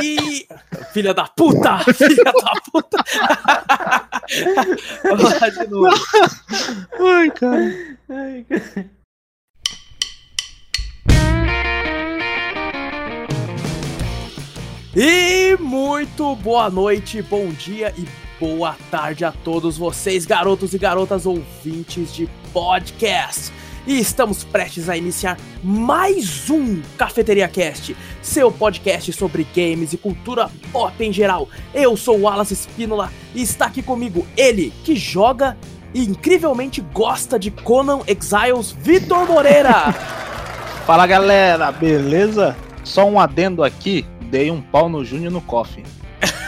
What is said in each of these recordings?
E. Filha da puta! Filha da puta! Vamos lá de novo. Ai, cara. Ai, cara. E muito boa noite, bom dia e boa tarde a todos vocês, garotos e garotas ouvintes de podcast. E estamos prestes a iniciar mais um Cafeteria Cast, seu podcast sobre games e cultura pop em geral. Eu sou o Wallace Espínola e está aqui comigo ele que joga e incrivelmente gosta de Conan Exiles, Vitor Moreira. Fala galera, beleza? Só um adendo aqui, dei um pau no Júnior no coffee.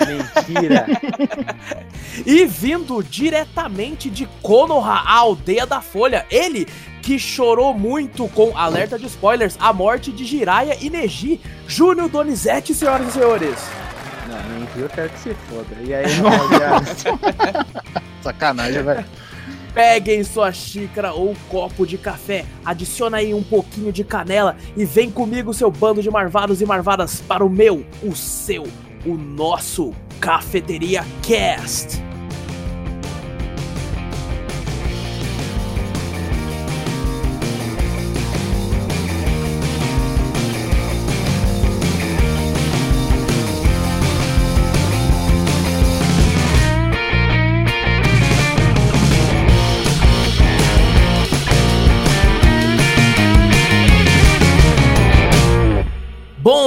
Mentira. E vindo diretamente de Konoha, a aldeia da Folha, ele que chorou muito com alerta de spoilers a morte de Jiraiya e Neji, Júnior Donizete, senhoras e senhores. Não, nem viu, eu quero que se foda. E aí? Sacanagem, velho. Peguem sua xícara ou copo de café, adiciona aí um pouquinho de canela e vem comigo, seu bando de marvados e marvadas, para o meu, o seu, o nosso Cafeteria Cast.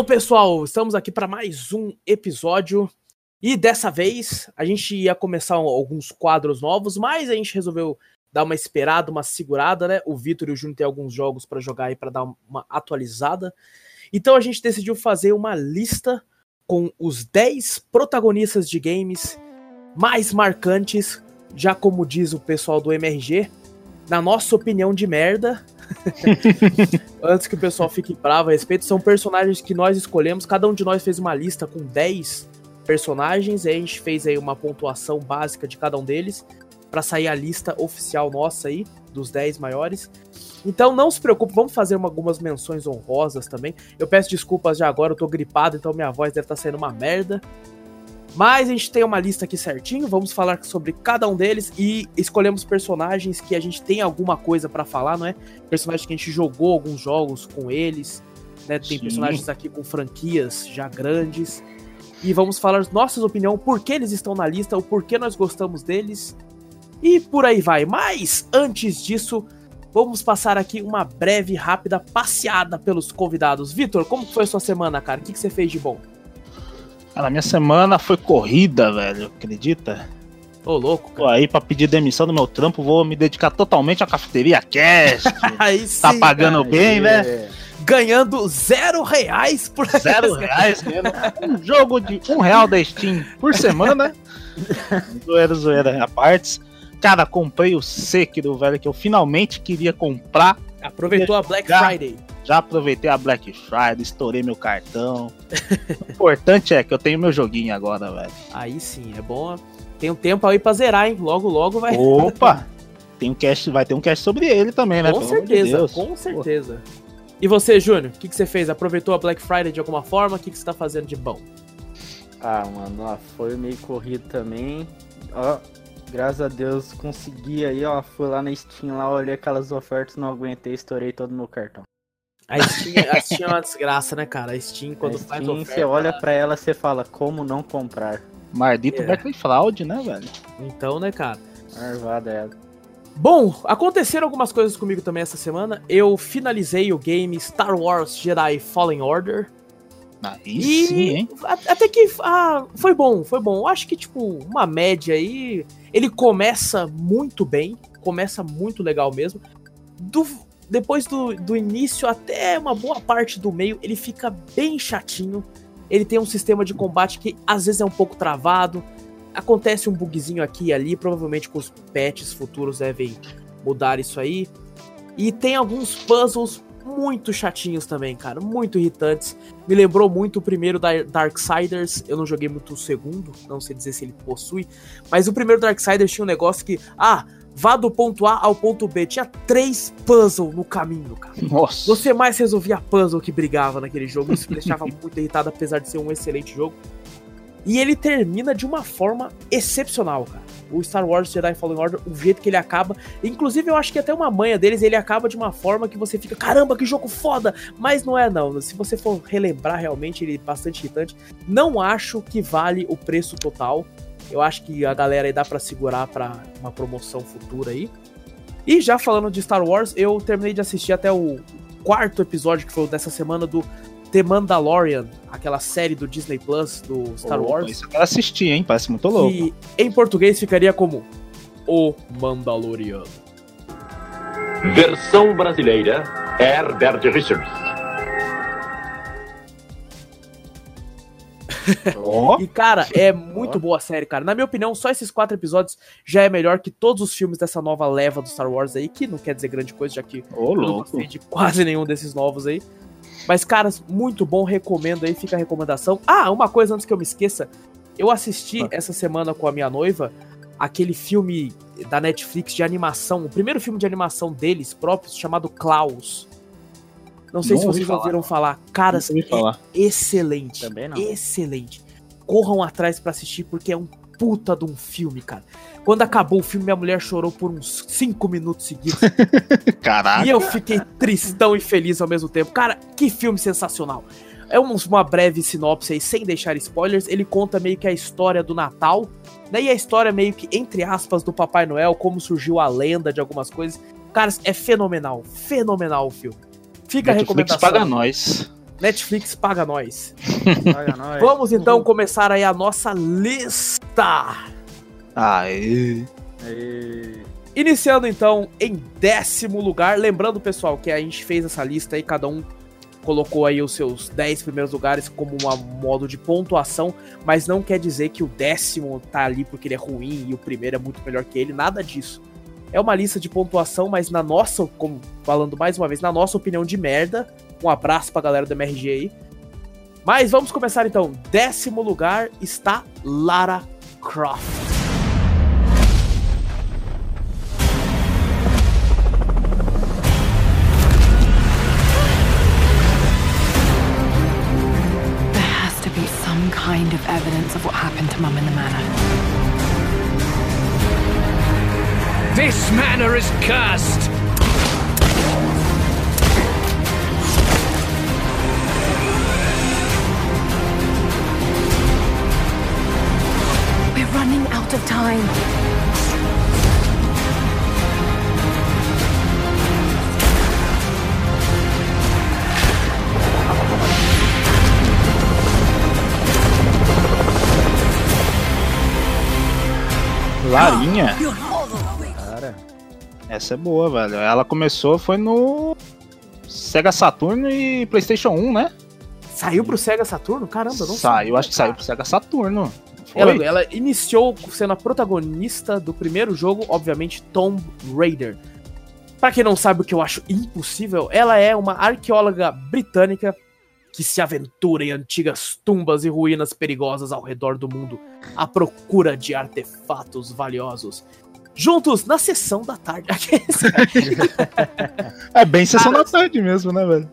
Pessoal, estamos aqui para mais um episódio. E dessa vez a gente ia começar alguns quadros novos, mas a gente resolveu dar uma esperada, uma segurada, né? O Vitor e o Júnior têm alguns jogos para jogar aí para dar uma atualizada. Então a gente decidiu fazer uma lista com os 10 protagonistas de games mais marcantes, já como diz o pessoal do MRG, na nossa opinião de merda, Antes que o pessoal fique bravo a respeito, são personagens que nós escolhemos. Cada um de nós fez uma lista com 10 personagens. E a gente fez aí uma pontuação básica de cada um deles. para sair a lista oficial nossa aí, dos 10 maiores. Então não se preocupe, vamos fazer uma, algumas menções honrosas também. Eu peço desculpas já agora, eu tô gripado, então minha voz deve estar tá saindo uma merda. Mas a gente tem uma lista aqui certinho, vamos falar sobre cada um deles e escolhemos personagens que a gente tem alguma coisa para falar, não é? Personagens que a gente jogou alguns jogos com eles, né? Tem Sim. personagens aqui com franquias já grandes. E vamos falar nossas opiniões, por que eles estão na lista, o porquê nós gostamos deles. E por aí vai. Mas antes disso, vamos passar aqui uma breve, rápida passeada pelos convidados. Vitor, como foi a sua semana, cara? O que, que você fez de bom? Cara, minha semana foi corrida, velho, acredita? Ô, louco, Tô cara. aí pra pedir demissão do meu trampo, vou me dedicar totalmente à cafeteria Cast. Aí sim, tá pagando cara. bem, né? Ganhando zero reais por Zero reais, um jogo de um real da Steam por semana. zoeira, zoeira, a partes. Cara, comprei o Sekiro, velho, que eu finalmente queria comprar. Aproveitou a Black Já. Friday. Já aproveitei a Black Friday, estourei meu cartão. o importante é que eu tenho meu joguinho agora, velho. Aí sim, é bom. Tem um tempo aí pra zerar, hein? Logo, logo vai. Opa! Tem um cast, vai ter um cast sobre ele também, né? com Pelo de certeza, Deus. com certeza. E você, Júnior? O que, que você fez? Aproveitou a Black Friday de alguma forma? O que, que você tá fazendo de bom? Ah, mano, ó, foi meio corrido também. Ó, graças a Deus consegui aí, ó. Fui lá na Steam lá, olhei aquelas ofertas, não aguentei, estourei todo meu cartão. A Steam, a Steam é uma desgraça, né, cara? A Steam, quando a faz Steam, oferta... você olha pra ela, você fala, como não comprar? Maldito É. Black Fraud, né, velho? Então, né, cara? Marvada ela. Bom, aconteceram algumas coisas comigo também essa semana. Eu finalizei o game Star Wars Jedi Fallen Order. Aí E sim, hein? até que ah, foi bom, foi bom. Eu acho que, tipo, uma média aí. Ele começa muito bem, começa muito legal mesmo. Do- depois do, do início até uma boa parte do meio, ele fica bem chatinho. Ele tem um sistema de combate que às vezes é um pouco travado. Acontece um bugzinho aqui e ali, provavelmente com os patches futuros devem mudar isso aí. E tem alguns puzzles muito chatinhos também, cara, muito irritantes. Me lembrou muito o primeiro da Darksiders. Eu não joguei muito o segundo, não sei dizer se ele possui. Mas o primeiro Darksiders tinha um negócio que, ah, vá do ponto A ao ponto B. Tinha três puzzles no caminho, cara. Nossa. Você mais resolvia puzzle que brigava naquele jogo. Isso me deixava muito irritado, apesar de ser um excelente jogo. E ele termina de uma forma excepcional, cara. O Star Wars Jedi Fallen Order, o jeito que ele acaba. Inclusive, eu acho que até uma manha deles, ele acaba de uma forma que você fica, caramba, que jogo foda! Mas não é, não. Se você for relembrar realmente, ele é bastante irritante. Não acho que vale o preço total. Eu acho que a galera aí dá pra segurar pra uma promoção futura aí. E já falando de Star Wars, eu terminei de assistir até o quarto episódio, que foi dessa semana, do The Mandalorian, aquela série do Disney Plus do Star Opa, Wars. Isso eu quero assistir, hein? Parece muito louco. Que em português ficaria como O Mandaloriano. Versão brasileira, Herbert Richards. Ó, E, cara, é muito boa a série, cara. Na minha opinião, só esses quatro episódios já é melhor que todos os filmes dessa nova leva do Star Wars aí, que não quer dizer grande coisa, já que ô, eu não gostei de quase nenhum desses novos aí. Mas, caras, muito bom, recomendo aí, fica a recomendação. Ah, uma coisa antes que eu me esqueça. Eu assisti Ah. essa semana com a minha noiva aquele filme da Netflix de animação, o primeiro filme de animação deles próprios, chamado Klaus. Não sei Não se vocês falar. ouviram falar. Caras, falar. é excelente. Também não. Excelente. Corram atrás pra assistir, porque é um puta de um filme, cara. Quando acabou o filme, minha mulher chorou por uns 5 minutos seguidos. Caraca. E eu fiquei tristão e feliz ao mesmo tempo. Cara, que filme sensacional. É um- uma breve sinopse aí, sem deixar spoilers. Ele conta meio que a história do Natal, né? E a história meio que, entre aspas, do Papai Noel, como surgiu a lenda de algumas coisas. Cara, é fenomenal. Fenomenal o filme. Fica a Netflix recomendação. paga nós. Netflix paga nós. Paga nós. Vamos então começar aí a nossa lista. Aê. E... Iniciando então em décimo lugar. Lembrando, pessoal, que a gente fez essa lista aí, cada um colocou aí os seus 10 primeiros lugares como um modo de pontuação, mas não quer dizer que o décimo tá ali porque ele é ruim e o primeiro é muito melhor que ele, nada disso. É uma lista de pontuação, mas na nossa, como falando mais uma vez, na nossa opinião de merda. Um abraço pra galera do MRG aí. Mas vamos começar então. Décimo lugar está Lara Croft. There has to be some kind of evidence of what happened to Mum in the manor. This manor is cursed! Of time. Larinha. Cara, Essa é boa, velho. Ela começou, foi no Sega Saturno e PlayStation 1, né? Saiu pro Sega Saturno? Caramba, eu não Saiu, acho que saiu pro Sega Saturno. Ela, ela iniciou sendo a protagonista do primeiro jogo, obviamente, Tomb Raider. Pra quem não sabe o que eu acho impossível, ela é uma arqueóloga britânica que se aventura em antigas tumbas e ruínas perigosas ao redor do mundo à procura de artefatos valiosos. Juntos na sessão da tarde. É bem sessão da tarde mesmo, né, velho?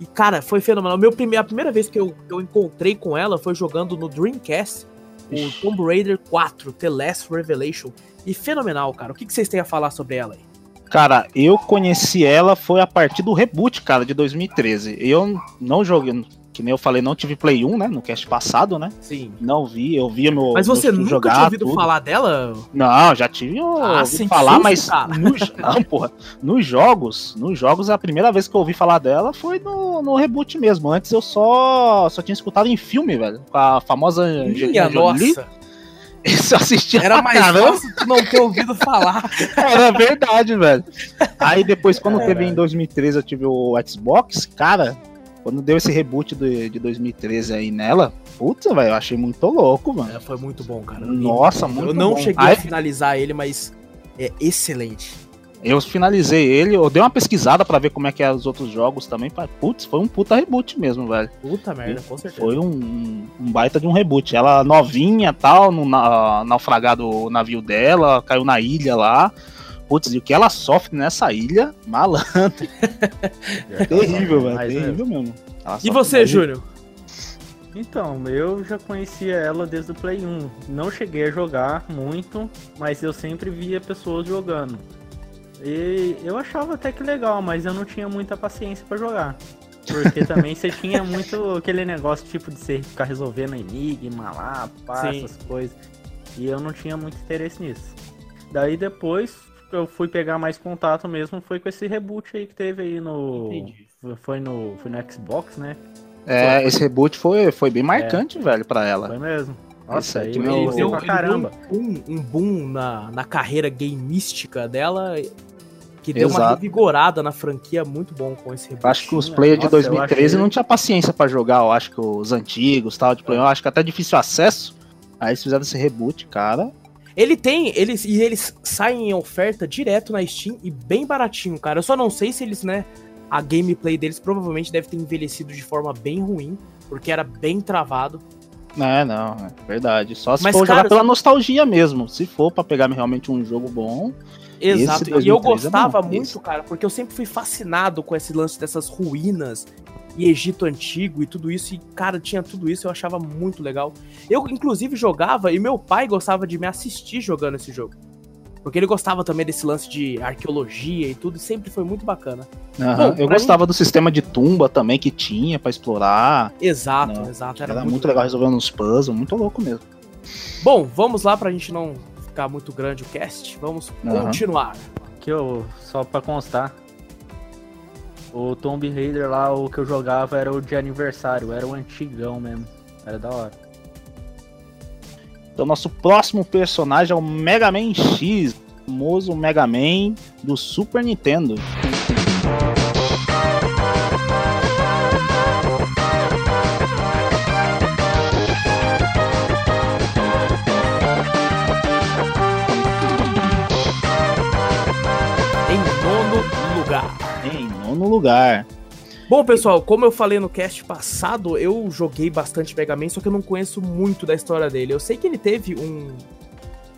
E, cara, foi fenomenal. Meu prime a primeira vez que eu, que eu encontrei com ela foi jogando no Dreamcast o. Tomb Raider 4, The Last Revelation. E fenomenal, cara. O que, que vocês têm a falar sobre ela aí? Cara, eu conheci ela foi a partir do reboot, cara, de 2013. Eu não joguei, que nem eu falei, não tive Play 1, né, no cast passado, né? Sim. Não vi, eu via meu. Mas você nunca jogar, tinha ouvido tudo. falar dela? Não, já tive ó, Ah, ouvido falar, mas cara. nos, não, porra, nos jogos, nos jogos a primeira vez que eu ouvi falar dela foi no, no reboot mesmo. Antes eu só só tinha escutado em filme, velho, com a famosa Minha Angelina Jolie. nossa. Isso eu assistia Era mais caramba. fácil tu não ter ouvido falar. Era verdade, velho. Aí depois, quando É, teve velho. em 2013, eu tive o Xbox, cara, quando deu esse reboot de, de 2013 aí nela, putz, velho, eu achei muito louco, mano. É, foi muito bom, cara. Nossa, muito Eu não bom. cheguei a finalizar ele, mas é excelente. Eu finalizei ele, eu dei uma pesquisada pra ver como é que é os outros jogos também. Putz, foi um puta reboot mesmo, velho. Puta merda, com certeza. Foi um, um baita de um reboot. Ela novinha tal, no na, naufragado o navio dela, caiu na ilha lá. Putz, e o que ela sofre nessa ilha, malandro. terrível, velho. Né? Terrível mesmo. E você, mais- Júnior? Então, eu já conhecia ela desde o Play 1. Não cheguei a jogar muito, mas eu sempre via pessoas jogando. E eu achava até que legal, mas eu não tinha muita paciência pra jogar. Porque também você tinha muito aquele negócio tipo de você ficar resolvendo enigma lá, pá, Sim. essas coisas. E eu não tinha muito interesse nisso. Daí depois eu fui pegar mais contato mesmo, foi com esse reboot aí que teve aí no. Entendi. Foi no, foi no Xbox, né? É, esse reboot foi, foi bem marcante, velho, pra ela. Foi mesmo. Nossa, aí não- eu Ele gostei deu- pra caramba. Um, boom- um boom na, na carreira gameística dela, que deu uma Exato. revigorada na franquia muito bom com esse reboot. Acho que os players de Nossa, eu 2013 achei- não tinha paciência pra jogar, eu acho que os antigos, tal, de play, eu acho que até difícil acesso. Aí eles fizeram esse reboot, cara. Ele tem, eles e eles saem em oferta direto na Steam e bem baratinho, cara. Eu só não sei se eles, né, a gameplay deles provavelmente deve ter envelhecido de forma bem ruim, porque era bem travado. É, não, é verdade. Só se Mas, for cara, jogar pela nostalgia mesmo. Se for pra pegar realmente um jogo bom. Exato. E eu 2003 é gostava bom, muito, cara, porque eu sempre fui fascinado com esse lance dessas ruínas e Egito antigo e tudo isso. E, cara, tinha tudo isso, eu achava muito legal. Eu, inclusive, jogava e meu pai gostava de me assistir jogando esse jogo. Porque ele gostava também desse lance de arqueologia e tudo, e sempre foi muito bacana. Aham, Bom, eu gostava do sistema de tumba também que tinha pra explorar. Exato, Não, exato. Era, Era, muito, legal resolvendo uns puzzles, muito louco mesmo. Bom, vamos lá pra gente não ficar muito grande o cast. Vamos Aham. continuar. Que eu, só pra constar, o Tomb Raider lá, o que eu jogava era o de aniversário, era o antigão mesmo. Era da hora. Então, nosso próximo personagem é o Mega Man X, famoso Mega Man do Super Nintendo. Nono lugar. Bom, pessoal, como eu falei no cast passado, eu joguei bastante Mega Man, só que eu não conheço muito da história dele. Eu sei que ele teve um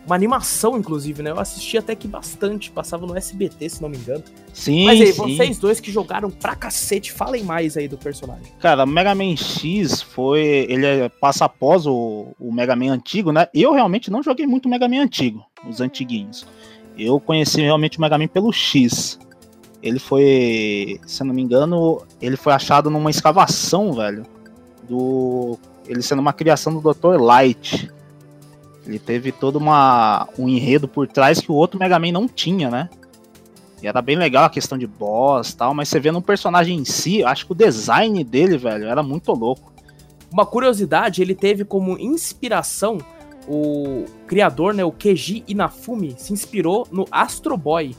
uma animação, inclusive, né? Eu assisti até que bastante, passava no SBT, se não me engano. Sim, Mas aí, sim. vocês dois que jogaram pra cacete, falem mais aí do personagem. Cara, o Mega Man X foi. Ele é- passa após o, o Mega Man antigo, né? Eu realmente não joguei muito Mega Man antigo, os antiguinhos. Eu conheci realmente o Mega Man pelo X. Ele foi, se eu não me engano, ele foi achado numa escavação, velho. Do. Ele sendo uma criação do Dr. Light. Ele teve todo uma, um enredo por trás que o outro Mega Man não tinha, né? E era bem legal a questão de boss tal, mas você vê no personagem em si, acho que o design dele, velho, era muito louco. Uma curiosidade, ele teve como inspiração o criador, né, o Keiji Inafumi, se inspirou no Astro Boy,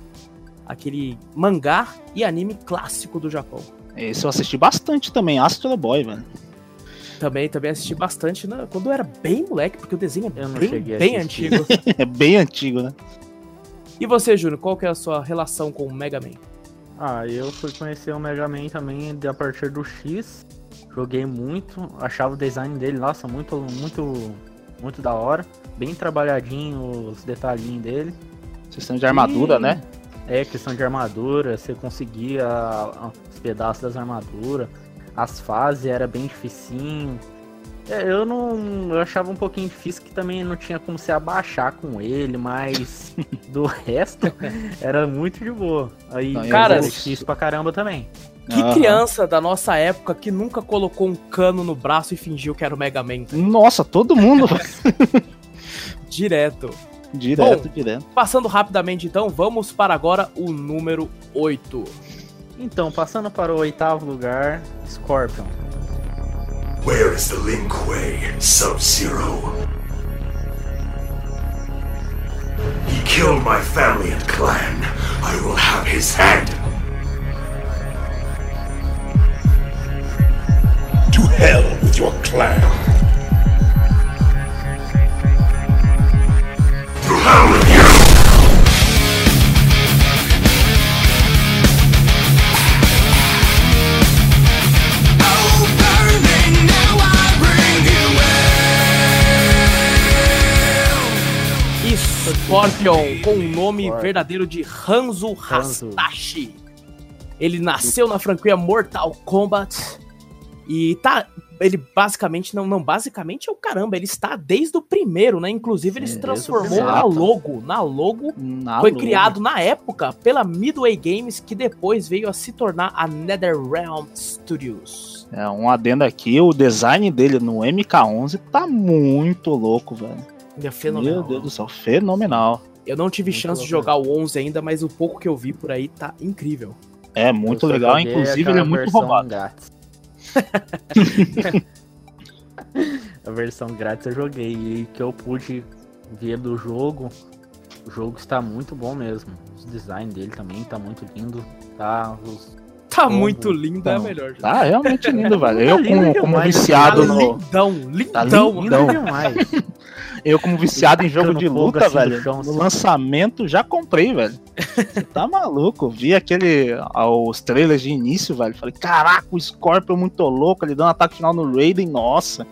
aquele mangá e anime clássico do Japão. Esse eu assisti bastante também, Astro Boy, velho. Também, também assisti bastante né, quando eu era bem moleque, porque o desenho é bem, bem antigo. É bem antigo, né? e você, Júnior, qual que é a sua relação com o Mega Man? Ah, eu fui conhecer o Mega Man também de- a partir do X. Joguei muito, achava o design dele, nossa, muito, muito, muito da hora. Bem trabalhadinho os detalhinhos dele. Sistema de armadura, E- né? É, questão de armadura, você conseguia os pedaços das armaduras. As fases era bem dificinho. É, eu não. Eu achava um pouquinho difícil que também não tinha como se abaixar com ele, mas do resto era muito de boa. Aí, Não, e Cara, cara, difícil pra caramba também. Que Aham. criança da nossa época que nunca colocou um cano no braço e fingiu que era o Mega Man? Nossa, todo mundo. Direto. Direto, Bom. direto. Passando rapidamente, então, vamos para agora o número 8. Então, passando para o oitavo lugar, Scorpion. Where is the Lin Kuei, Sub-Zero? He killed my family and clan. I will have his head. To hell with your clan. Scorpion, com o nome Scorpion. verdadeiro de Hanzo. Hasashi. Ele nasceu na franquia Mortal Kombat e tá. Ele basicamente, não, não, basicamente é o caramba, ele está desde o primeiro, né? Inclusive, ele Sim, se transformou primeiro. na logo. Na logo Na foi logo. criado na época pela Midway Games, que depois veio a se tornar a NetherRealm Studios. É, um adendo aqui, o design dele no MK11 tá muito louco, velho. É fenomenal. Meu Deus do céu, fenomenal. Eu não tive Muito chance de louco, jogar o 11 ainda, mas o pouco que eu vi por aí tá incrível. É muito legal, inclusive ele é muito roubado. Grátis. a versão grátis eu joguei e que eu pude ver do jogo. O jogo está muito bom mesmo. O design dele também tá muito lindo. Tá, os- Tá Como? muito lindo, é melhor. já. Tá realmente lindo, velho. Eu Tá como, como viciado Tá no, lindão, Tá lindão. lindo. lindo demais. eu como viciado em jogo de luta, assim velho. chão, No assim. lançamento já comprei, velho. Você tá maluco? Vi aquele ah, os trailers de início, velho. Falei, caraca, o Scorpion muito louco, ele dando ataque final no Raiden, nossa.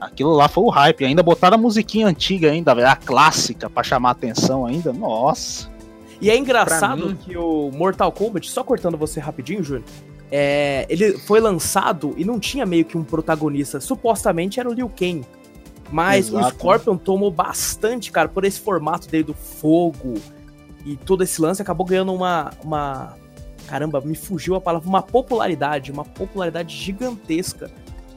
Aquilo lá foi o hype. Ainda botaram a musiquinha antiga ainda, velho, a clássica pra chamar a atenção ainda. Nossa. E é engraçado mim- que o Mortal Kombat, só cortando você rapidinho, Júnior, é, ele foi lançado e não tinha meio que um protagonista. Supostamente era o Liu Kang. Mas o Exato. Scorpion tomou bastante, cara, por esse formato dele do fogo e todo esse lance, acabou ganhando uma. uma caramba, me fugiu a palavra, uma popularidade, uma popularidade gigantesca.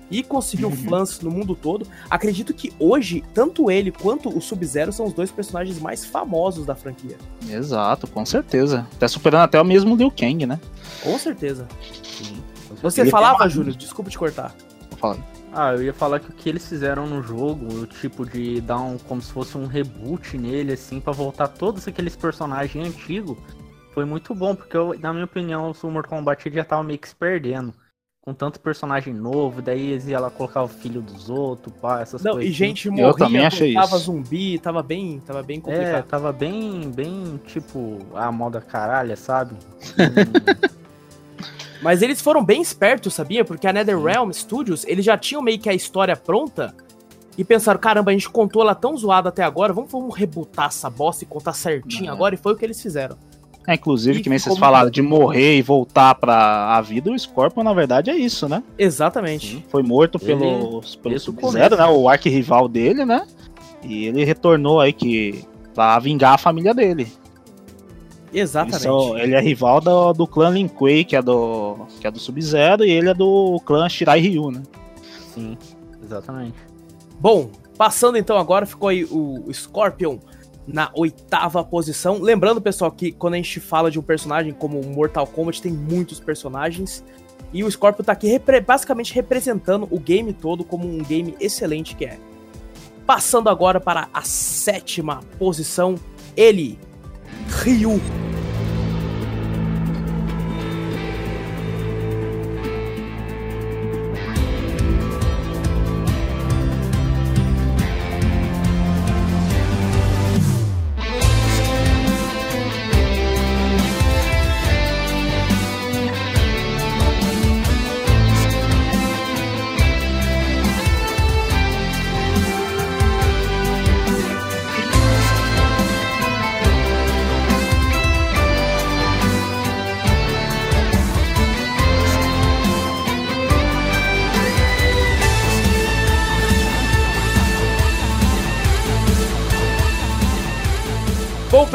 E conseguiu fãs no mundo todo. Acredito que hoje, tanto ele quanto o Sub-Zero são os dois personagens mais famosos da franquia. Exato, com certeza. Tá superando até o mesmo Liu Kang, né? Com certeza. Sim. Você Ele falava, tem Júlio, desculpa te cortar. Vou falar. Ah, eu ia falar que o que eles fizeram no jogo, o tipo de dar um como se fosse um reboot nele assim pra voltar todos aqueles personagens antigos, foi muito bom, porque eu, na minha opinião, o Mortal Kombat já tava meio que se perdendo. Com tanto personagem novo, daí eles iam lá colocar o filho dos outros, pá, essas Não, coisas. e gente Eu morria, também achei tava isso. zumbi, tava bem, tava bem É, complicado. tava bem, bem, tipo, a moda caralha, sabe? Mas eles foram bem espertos, sabia? Porque a NetherRealm Studios, eles já tinham meio que a história pronta e pensaram, caramba, a gente contou ela tão zoada até agora, vamos, vamos rebutar essa bosta e contar certinho É. agora, e foi o que eles fizeram. É, inclusive, E que nem vocês como- falaram, de morrer e voltar pra a vida, o Scorpion, na verdade, é isso, né? Exatamente. Sim. Foi morto Ele- pelo, pelo o Sub-Zero, né? O arquirrival dele, né? E ele retornou aí que pra vingar a família dele. Exatamente. São- ele é rival do, do clã Lin Kuei, que é do, que é do Sub-Zero, e ele é do clã Shirai Ryu, né? sim, exatamente. Bom, passando então agora, ficou aí o, o Scorpion na oitava posição. Lembrando, pessoal, que quando a gente fala de um personagem como Mortal Kombat, tem muitos personagens. E o Scorpion tá aqui repre- basicamente representando o game todo como um game excelente que é. Passando agora para a sétima posição, ele, Ryu.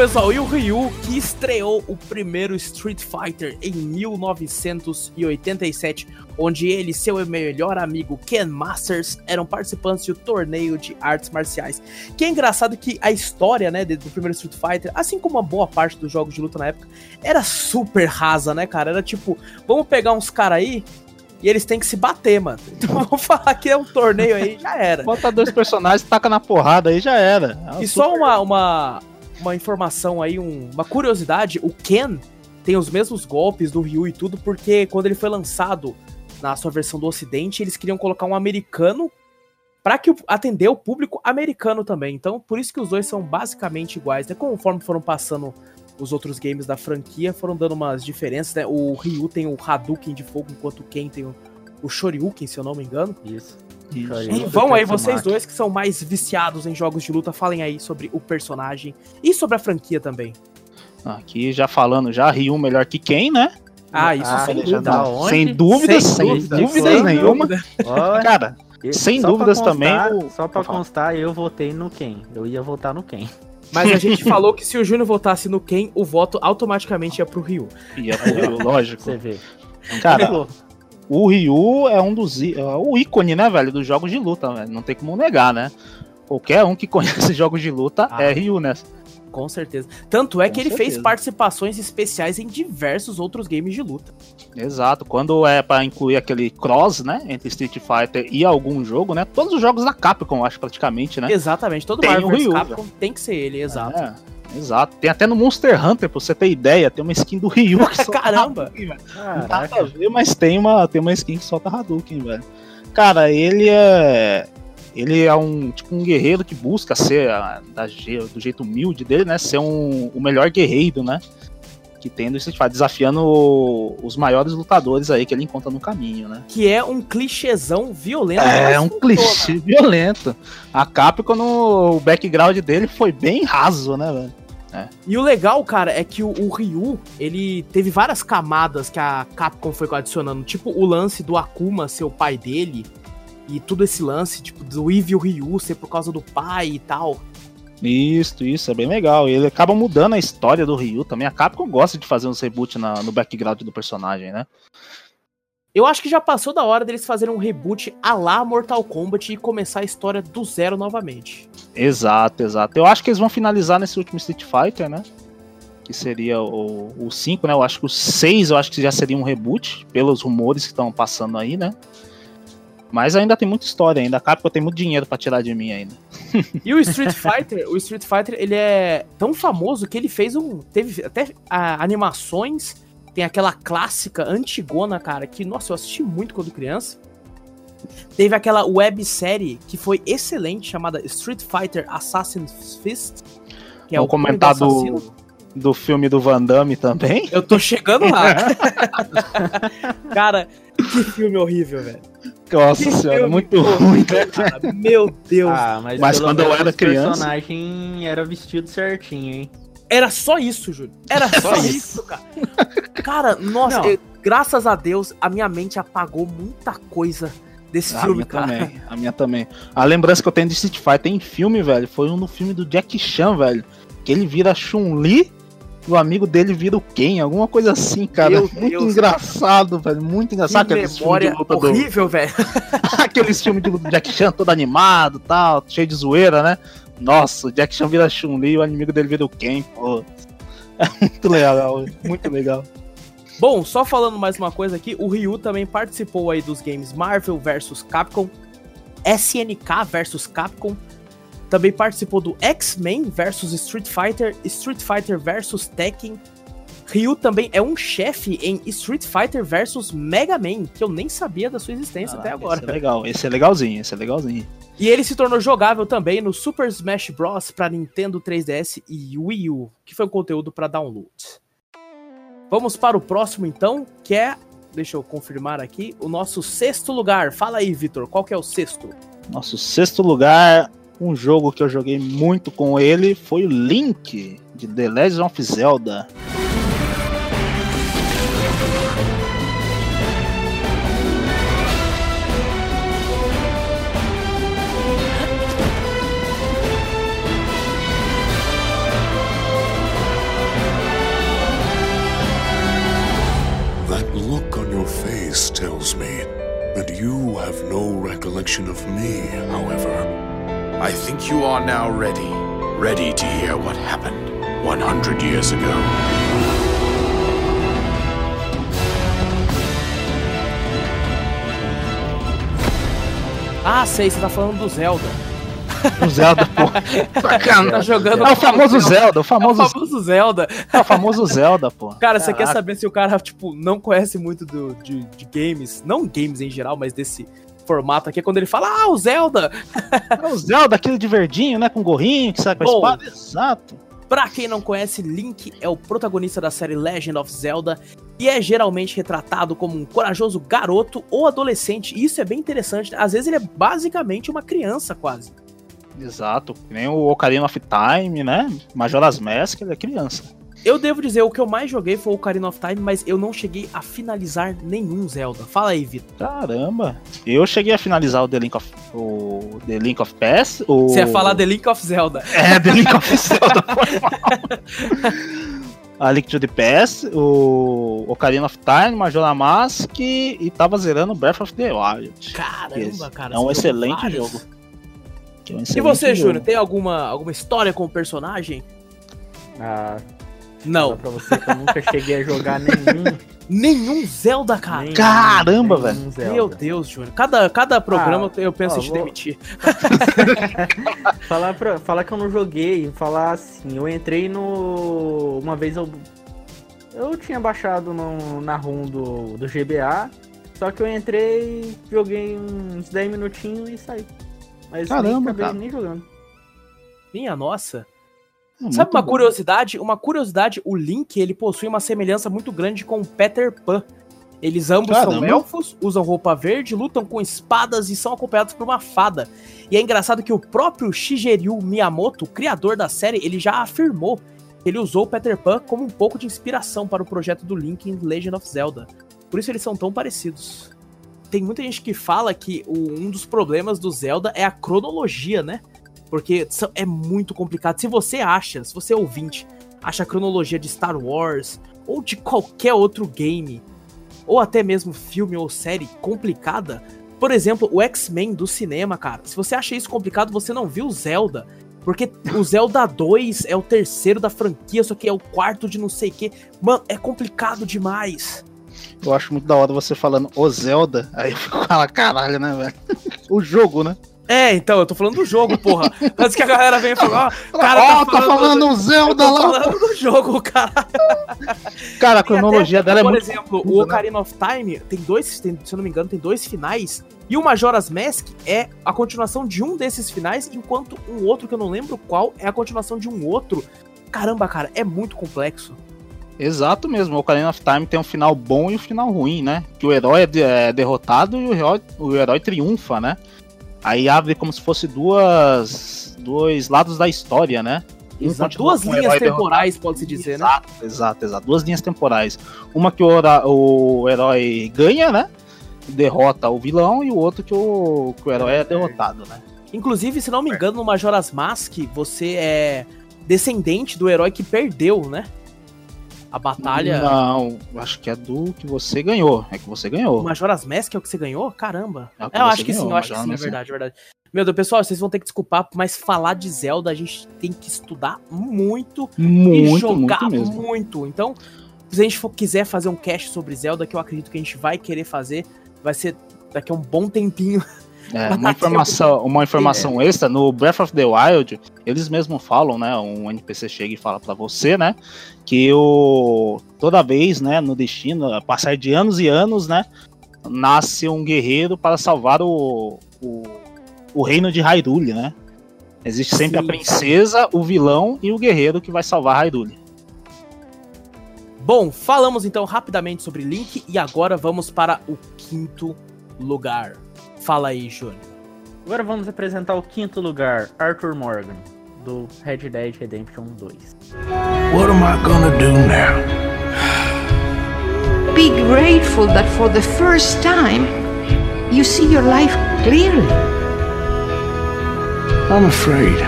Pessoal, e o Ryu, que estreou o primeiro Street Fighter em 1987, onde ele e seu melhor amigo Ken Masters eram participantes de um torneio de artes marciais. Que é engraçado que a história, né, do primeiro Street Fighter, assim como uma boa parte dos jogos de luta na época, era super rasa, né, cara? Era tipo, vamos pegar uns caras aí e eles têm que se bater, mano. Então vamos falar que é um torneio aí, já era. Bota dois personagens, taca na porrada aí já era. É E um só uma, uma, uma informação aí, um- uma curiosidade, o Ken tem os mesmos golpes do Ryu e tudo, porque quando ele foi lançado na sua versão do ocidente, eles queriam colocar um americano pra que atender o público americano também. Então, por isso que os dois são basicamente iguais, né? Conforme foram passando os outros games da franquia, foram dando umas diferenças, né? O Ryu tem o Hadouken de fogo, enquanto o Ken tem o, o Shoryuken, se eu não me engano. Isso. Isso. E vão aí, vocês dois que são mais viciados em jogos de luta, falem aí sobre o personagem e sobre a franquia também. Aqui já falando já, Ryu melhor que quem, né? Ah, isso Ah, sem dúvida. onde? Sem dúvidas, Sem sem, dúvida, dúvidas sem nenhuma. Cara, e- sem só dúvidas constar- também, o- Só pra constar, eu votei no Ken. Eu ia votar no Ken. Mas a gente falou que se o Júnior votasse no Ken, o voto automaticamente ia pro Ryu. ia pro Ryu, lógico. Você vê. Cara, o Ryu é um dos é o ícone, né, velho, dos jogos de luta, velho. Não tem como negar, né? Qualquer um que conhece jogos de luta Ah. é Ryu, né? Com certeza. Tanto é Com que ele fez certeza. participações especiais em diversos outros games de luta. Exato. Quando é pra incluir aquele cross, né, entre Street Fighter e algum jogo, né? Todos os jogos da Capcom, acho praticamente, né? Exatamente. Todo Tem Marvel Ryu, Capcom tem que ser ele, exato. É, exato. Tem até no Monster Hunter, pra você ter ideia, tem uma skin do Ryu que solta Caramba! Hadouken, velho. Não nada a Caraca. ver, mas tem uma, tem uma skin que solta Hadouken, velho. Cara, ele é. Ele é um tipo um guerreiro que busca ser a- da do jeito humilde dele, né? Ser um, o melhor guerreiro, né? Que tem no Street Fighter, desafiando os maiores lutadores aí que ele encontra no caminho, né? Que é um clichêzão violento. É um clichê violento. A Capcom, no, o background dele foi bem raso, né, velho? E o legal, cara, é que o, o Ryu, ele teve várias camadas que a Capcom foi adicionando. Tipo o lance do Akuma ser o pai dele. E tudo esse lance, tipo, do Evil Ryu ser por causa do pai e tal. Isso, isso, é bem legal. Ele acaba mudando a história do Ryu também. A Capcom gosta de fazer uns reboot na- no background do personagem, né? Eu acho que já passou da hora deles fazerem um reboot a lá Mortal Kombat e começar a história do zero novamente. Exato, exato. Eu acho que eles vão finalizar nesse último Street Fighter, né? Que seria o 5, né? Eu acho que o 6 eu acho que já seria um reboot, pelos rumores que estão passando aí, né? Mas ainda tem muita história ainda. A Capcom tem muito dinheiro pra tirar de mim ainda. E o Street Fighter, o Street Fighter, ele é tão famoso que ele fez um. Teve até ah, animações. Tem aquela clássica antigona, cara, que, nossa, eu assisti muito quando criança. Teve aquela websérie que foi excelente, chamada Street Fighter Assassin's Fist. Que é Vamos o comentar do, Assassino. do filme do Van Damme também. Eu tô chegando lá. cara, que filme horrível, velho. Nossa Que senhora, muito ruim. horrível, cara. Meu Deus. Ah, mas, Mas quando eu era o criança- personagem era vestido certinho, hein? Era só isso, Júlio. Era só isso, cara. Cara, nossa, eu- graças a Deus, a minha mente apagou muita coisa desse A filme, minha cara. também, a minha também. A lembrança que eu tenho de Street Fighter em filme, velho, foi um no filme do Jack Chan, velho. Que ele vira Chun-Li e o amigo dele vira o Ken, alguma coisa assim, cara. Meu muito Deus. engraçado, velho. Muito engraçado. Que Aqueles filmes memória de luta do, horrível, velho. aqueles filmes de do Jack Chan todo animado tal, cheio de zoeira, né? Nossa, o Jack Chan vira Chun-Li e o inimigo dele vira o Ken, pô. É muito legal, muito legal. Bom, só falando mais uma coisa aqui, o Ryu também participou aí dos games Marvel vs Capcom, SNK vs Capcom, também participou do X-Men vs Street Fighter, Street Fighter vs Tekken. Ryu também é um chefe em Street Fighter vs Mega Man, que eu nem sabia da sua existência até agora. Esse é legal, esse é legalzinho, esse é legalzinho. E ele se tornou jogável também no Super Smash Bros. para Nintendo 3DS e Wii U, que foi um conteúdo para download. Vamos para o próximo então, que é, deixa eu confirmar aqui, o nosso sexto lugar. Fala aí, Vitor, qual que é o sexto? Nosso sexto lugar, um jogo que eu joguei muito com ele foi o Link, de The Legend of Zelda. Tells me that you have no recollection of me, however. I think you are now ready. Ready to hear what happened 100 years ago. Ah, sei, você tá falando do Zelda. O Zelda, pô. Tá jogando É o famoso Zelda, o É o famoso, famoso Zelda. é o famoso Zelda, pô. Cara, você quer Caraca. saber se o cara, tipo, não conhece muito do, de, de games, não games em geral, mas desse formato aqui, é quando ele fala, ah, o Zelda! É o Zelda, aquele de verdinho, né? Com gorrinho, que sai com a Bom. espada. Exato. Pra quem não conhece, Link é o protagonista da série Legend of Zelda. e é geralmente retratado como um corajoso garoto ou adolescente. E isso é bem interessante. Às vezes ele é basicamente uma criança, quase. Exato. Nem o Ocarina of Time, né? Majora's Mask, ele é criança. Eu devo dizer, o que eu mais joguei foi o Ocarina of Time, mas eu não cheguei a finalizar nenhum Zelda. Fala aí, Vitor. Caramba. Eu cheguei a finalizar o The Link of, o The Link of Past. O... Você ia falar The Link of Zelda. É, The Link of Zelda, foi mal. A Link to the Past, o Ocarina of Time, Majora Mask e tava zerando Breath of the Wild. Caramba, cara. é um excelente vários. jogo. É um E você, jogo. Júnior, tem alguma, alguma história com o personagem? Ah, Não. Fala pra você que eu nunca cheguei a jogar nenhum. Nenhum Zelda, cara. nenhum Caramba, nenhum Zelda. Meu Deus, Júnior. Cada, cada programa Ah, eu penso ó, em te vou- demitir. Falar, pra, falar que eu não joguei, falar assim, eu entrei no. Uma vez eu. Eu tinha baixado no, na ROM do, do GBA, só que eu entrei, joguei uns 10 minutinhos e saí. Mas nem Caramba, acabei cara. nem jogando. Minha nossa. É Sabe uma bom. curiosidade? Uma curiosidade, o Link, ele possui uma semelhança muito grande com o Peter Pan. Eles ambos são Caramba. elfos, usam roupa verde, lutam com espadas e são acompanhados por uma fada. E é engraçado que o próprio Shigeru Miyamoto, criador da série, ele já afirmou que ele usou o Peter Pan como um pouco de inspiração para o projeto do Link em Legend of Zelda. Por isso eles são tão parecidos. Tem muita gente que fala que o- um dos problemas do Zelda é a cronologia, né? Porque é muito complicado. Se você acha, se você é ouvinte, acha a cronologia de Star Wars ou de qualquer outro game, ou até mesmo filme ou série complicada, por exemplo, o X-Men do cinema, cara. Se você acha isso complicado, você não viu Zelda. Porque o Zelda 2 é o terceiro da franquia, só que é o quarto de não sei o que. Mano, é complicado demais. Eu acho muito da hora você falando o Zelda, aí eu fico com ela, caralho, né, velho? O jogo, né? É, então, eu tô falando do jogo, porra. Antes que a galera venha falar, ó, o cara Ó, tá falando o Eu Zelda tô lá. falando do jogo, cara. Cara, a cronologia até, dela é Por muito. exemplo, confusa, o né? Ocarina of Time tem dois, tem, se eu não me engano, tem dois finais. E o Majora's Mask é a continuação de um desses finais, enquanto um outro que eu não lembro qual é a continuação de um outro. Caramba, cara, é muito complexo. Exato mesmo, o Ocarina of Time tem um final bom e um final ruim, né? Que o herói é, de- é derrotado e o herói, o herói triunfa, né? Aí abre como se fosse duas. dois lados da história, né? Exato. Duas linhas temporais, pode-se dizer, né? Exato, exato, exato. Duas linhas temporais. Uma que o, o herói ganha, né? Derrota o vilão, e o outro que o, que o herói é derrotado, né? Inclusive, se não me engano, no Majora's Mask, você é descendente do herói que perdeu, né? A batalha. Não, acho que é do que você ganhou. É que você ganhou. Majora's Mask é o que você ganhou? Caramba. É É, eu acho que ganhou, sim, eu acho que sim, é verdade, é verdade. Meu Deus, pessoal, vocês vão ter que desculpar, mas falar de Zelda a gente tem que estudar muito, e Muito, jogar muito muito. Então, se a gente for, quiser fazer um cast sobre Zelda, que eu acredito que a gente vai querer fazer, vai ser daqui a um bom tempinho. É, uma informação, uma informação É. extra, no Breath of the Wild, eles mesmos falam, né? Um NPC chega e fala pra você, né? Que o toda vez, né, no destino, a passar de anos e anos, né? Nasce um guerreiro para salvar o, o, o reino de Hyrule, né? Existe sempre Sim. a princesa, o vilão e o guerreiro que vai salvar Hyrule. Bom, falamos então rapidamente sobre Link e agora vamos para o quinto lugar. Fala aí, Júnior. Agora vamos apresentar o quinto lugar, Arthur Morgan, do Red Dead Redemption 2. What am I gonna do now? Be grateful that for the first time, you see your life clearly. I'm afraid.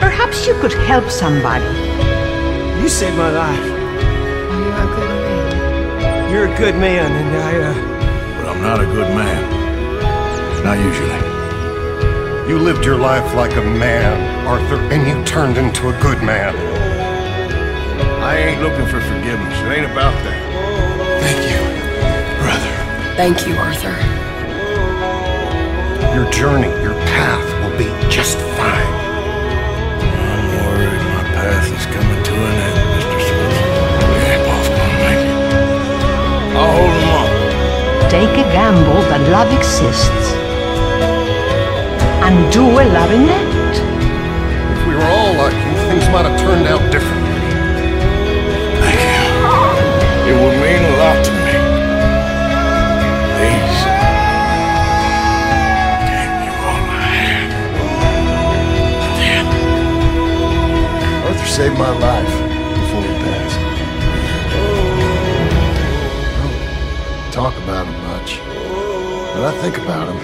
Perhaps you could help somebody. You saved my life. You're a good man, You're a good man, and I, uh. But I'm not a good man. Not usually. You lived your life like a man, Arthur, and you turned into a good man. I ain't looking for forgiveness. It ain't about that. Thank you, brother. Thank you, Arthur. Your journey, your path will be just fine. I'm worried my path is coming to an end, Mr. Smith. We ain't both gonna make it. I'll hold him up. Take a gamble that love exists. And do a loving act. If we were all like you, things might have turned out differently. Thank you. It would mean a lot to me. Please. Gave me all I had. Arthur saved my life before he passed. I don't talk about him much, but I think about him.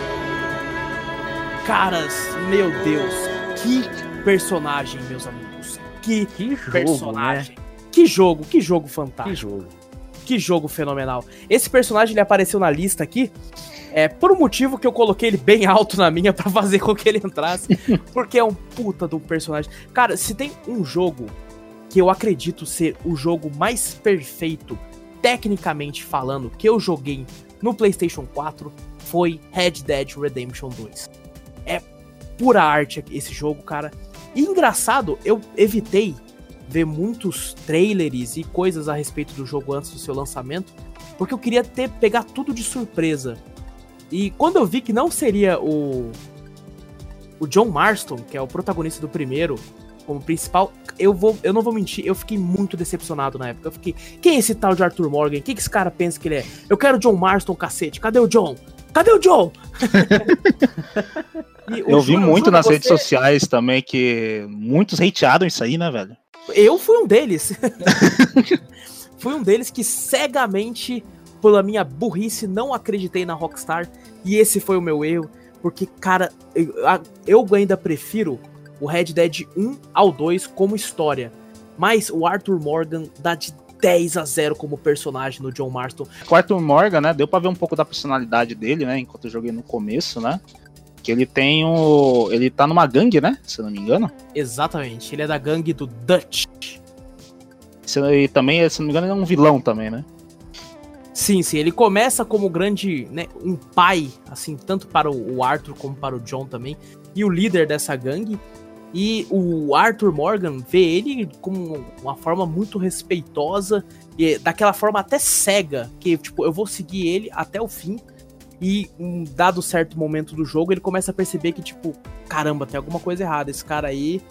Caras, meu Deus, que personagem, meus amigos. Que, Que jogo, personagem. Que jogo, que jogo fantástico. Que jogo. Que jogo fenomenal. Esse personagem ele apareceu na lista aqui é por um motivo que eu coloquei ele bem alto na minha pra fazer com que ele entrasse, porque é um puta um personagem. Cara, se tem um jogo que eu acredito ser o jogo mais perfeito, tecnicamente falando, que eu joguei no PlayStation 4, foi Red Dead Redemption 2. É pura arte esse jogo, cara. E engraçado, eu evitei ver muitos trailers e coisas a respeito do jogo antes do seu lançamento, porque eu queria ter pegar tudo de surpresa. E quando eu vi que não seria o o John Marston, que é o protagonista do primeiro, como principal, eu vou, eu não vou mentir, eu fiquei muito decepcionado na época. Eu fiquei, quem é esse tal de Arthur Morgan? Quem que esse cara pensa que ele é? Eu quero o John Marston, cacete. Cadê o John? Cadê o John? Eu vi muito nas redes você- sociais também que muitos hatearam isso aí, né, velho? Eu fui um deles. fui um deles que cegamente, pela minha burrice, não acreditei na Rockstar. E esse foi o meu erro. Porque, cara, eu, eu ainda prefiro o Red Dead 1 ao 2 como história. Mas o Arthur Morgan dá de 10 a 0 como personagem no John Marston. O Arthur Morgan, né, deu pra ver um pouco da personalidade dele, né, enquanto eu joguei no começo, né? Que ele tem o. Ele tá numa gangue, né? Se eu não me engano. Exatamente, ele é da gangue do Dutch. E também, se não me engano, ele é um vilão também, né? Sim, sim, ele começa como grande, né, um pai, assim, tanto para o o Arthur como para o John também, e o líder dessa gangue. E o Arthur Morgan vê ele como uma forma muito respeitosa, e daquela forma até cega, que tipo, eu vou seguir ele até o fim. E um dado certo momento do jogo, ele começa a perceber que, tipo, caramba, tem alguma coisa errada. Esse cara aí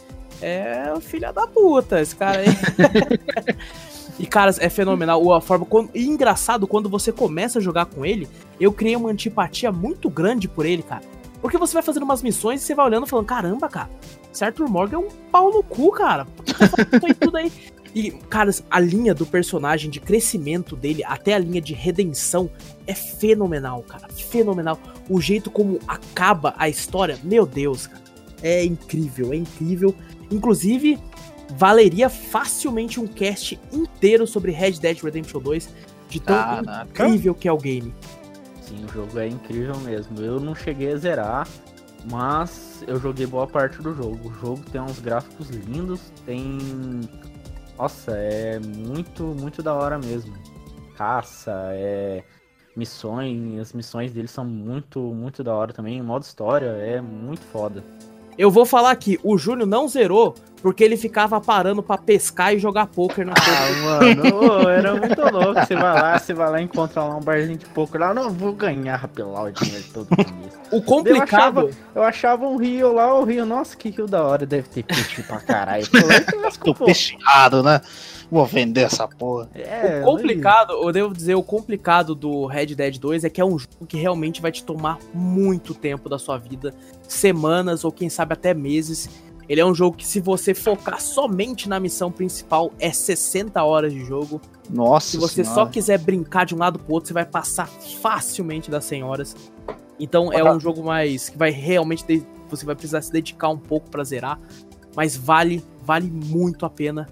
é o filho da puta. Esse cara aí. E, cara, é fenomenal. A forma. E engraçado, quando você começa a jogar com ele, eu criei uma antipatia muito grande por ele, cara. Porque você vai fazendo umas missões e você vai olhando e falando: caramba, cara, esse Arthur Morgan é um pau no cu, cara. Que tá tudo aí? E, cara, a linha do personagem, de crescimento dele, até a linha de redenção, é fenomenal, cara. Fenomenal. O jeito como acaba a história, meu Deus, cara. É incrível, é incrível. Inclusive, valeria facilmente um cast inteiro sobre Red Dead Redemption 2, de tão Caraca. incrível que é o game. Sim, o jogo é incrível mesmo. Eu não cheguei a zerar, mas eu joguei boa parte do jogo. O jogo tem uns gráficos lindos, tem. Nossa, é muito, muito da hora mesmo. Caça, é. Missões, as missões dele são muito, muito da hora também. O modo história é muito foda. Eu vou falar aqui, o Júnior não zerou porque ele ficava parando pra pescar e jogar poker na Ah, mano, ô, era muito louco. Você vai lá, você vai lá e encontra lá um barzinho de poker lá. Não, vou ganhar, rapelar o dinheiro todo mês. O complicado. Eu achava, eu achava um rio lá, o rio, nossa, que rio da hora, deve ter peixe pra caralho. Tô peixeado, né? Vou vender essa porra. É, o complicado, eu devo dizer, o complicado do Red Dead 2 é que é um jogo que realmente vai te tomar muito tempo da sua vida, semanas ou quem sabe até meses. Ele é um jogo que se você focar somente na missão principal é 60 horas de jogo. Nossa Se você senhora. só quiser brincar de um lado pro outro, você vai passar facilmente das 100 horas. Então é um jogo mais que vai realmente de- você vai precisar se dedicar um pouco pra zerar, mas vale vale muito a pena.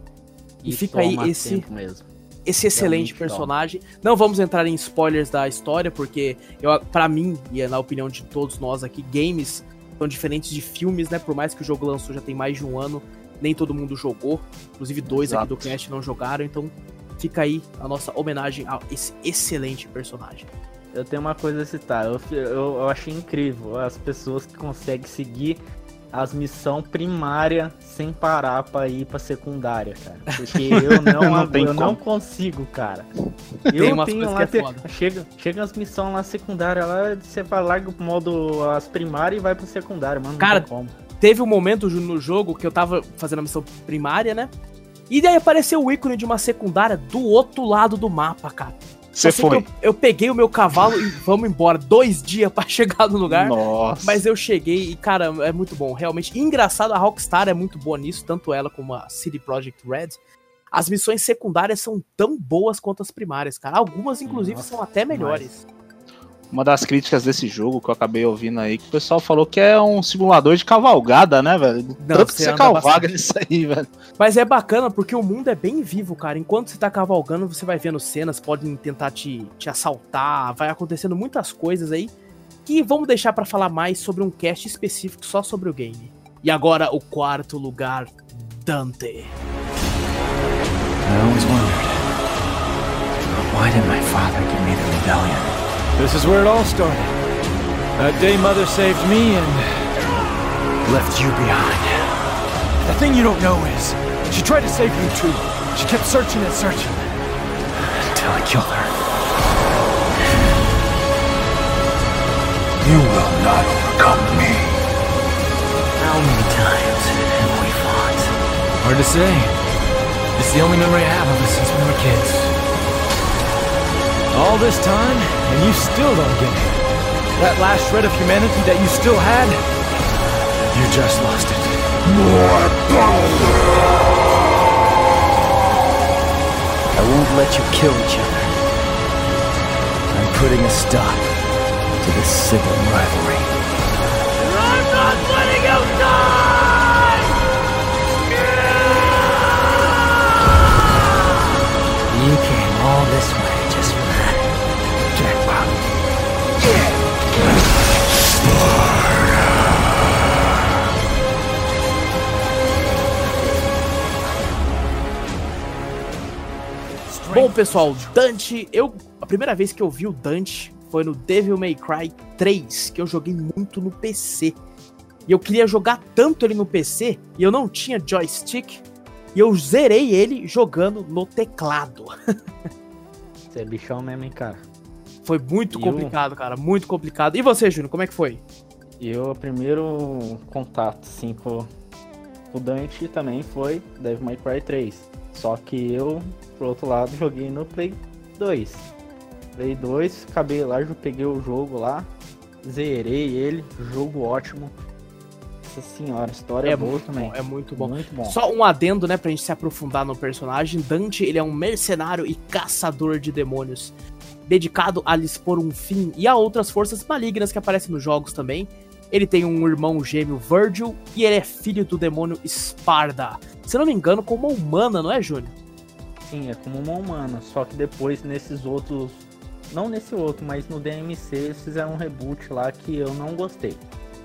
E, E fica aí toma esse tempo mesmo. esse excelente Realmente personagem. Não vamos entrar em spoilers da história, porque eu, para mim, e é na opinião de todos nós aqui, games são diferentes de filmes, né? Por mais que o jogo lançou já tem mais de um ano, nem todo mundo jogou. Inclusive, dois aqui Exato. do cast não jogaram, então fica aí a nossa homenagem a esse excelente personagem. Eu tenho uma coisa a citar. Eu, eu, eu achei incrível as pessoas que conseguem seguir as missões primárias sem parar pra ir pra secundária, cara. Porque eu não, Não eu não como. consigo, cara. Tem Eu umas tenho lá, que é chega, chega as missões lá secundárias lá, você vai larga o modo as primárias e vai pro secundário, mano. Não Cara. Teve um momento no jogo que eu tava fazendo a missão primária, né? E daí apareceu o ícone de uma secundária do outro lado do mapa, cara. Você foi. Eu, eu peguei o meu cavalo e vamos embora. Dois dias pra chegar no lugar. Nossa. Mas eu cheguei e, cara, é muito bom. Realmente. E engraçado, a Rockstar é muito boa nisso, tanto ela como a City Project Red. As missões secundárias são tão boas quanto as primárias, cara. Algumas, inclusive, Nossa, são até melhores. Uma das críticas desse jogo que eu acabei ouvindo aí, que o pessoal falou que é um simulador de cavalgada, né, velho? Não, Tanto que você cavalga bastante. nisso aí, velho. Mas é bacana porque o mundo é bem vivo, cara. Enquanto você tá cavalgando, você vai vendo cenas, podem tentar te, te assaltar, vai acontecendo muitas coisas aí que vamos deixar pra falar mais sobre um cast específico só sobre o game. E agora o quarto lugar, Dante. I always wondered why did my father give me the rebellion? This is where it all started. That day Mother saved me and Left you behind. the thing you don't know is she tried to save you too. She kept searching and searching. Until I killed her. You will not overcome me. How many times have we fought? Hard to say. It's the only memory I have of us since we were kids. All this time, and you still don't get it. That last shred of humanity that you still had, you just lost it. More power! I won't let you kill each other. I'm putting a stop to this civil rivalry. I'm not letting you die! Bom, pessoal, Dante, eu a primeira vez que eu vi o Dante foi no Devil May Cry 3, que eu joguei muito no PC. E eu queria jogar tanto ele no PC e eu não tinha joystick, e eu zerei ele jogando no teclado. Você é bichão mesmo, hein, cara. Foi muito eu- complicado, cara, muito complicado. E você, Júnior, como é que foi? Eu, o primeiro contato, assim, com o Dante também foi Devil May Cry 3. Só que eu, por outro lado, joguei no Play 2. Play 2, acabei lá, já peguei o jogo lá, zerei ele, jogo ótimo. Nossa senhora, história É boa muito também. bom, é muito bom. Muito bom. Só um adendo, né, pra gente se aprofundar no personagem. Dante, ele é um mercenário e caçador de demônios, dedicado a lhes pôr um fim e a outras forças malignas que aparecem nos jogos também. Ele tem um irmão gêmeo, Virgil, e ele é filho do demônio Sparda. Se não me engano, como uma humana, não é, Júnior? Sim, é como uma humana. Só que depois nesses outros. Não nesse outro, mas no DMC eles fizeram um reboot lá que eu não gostei.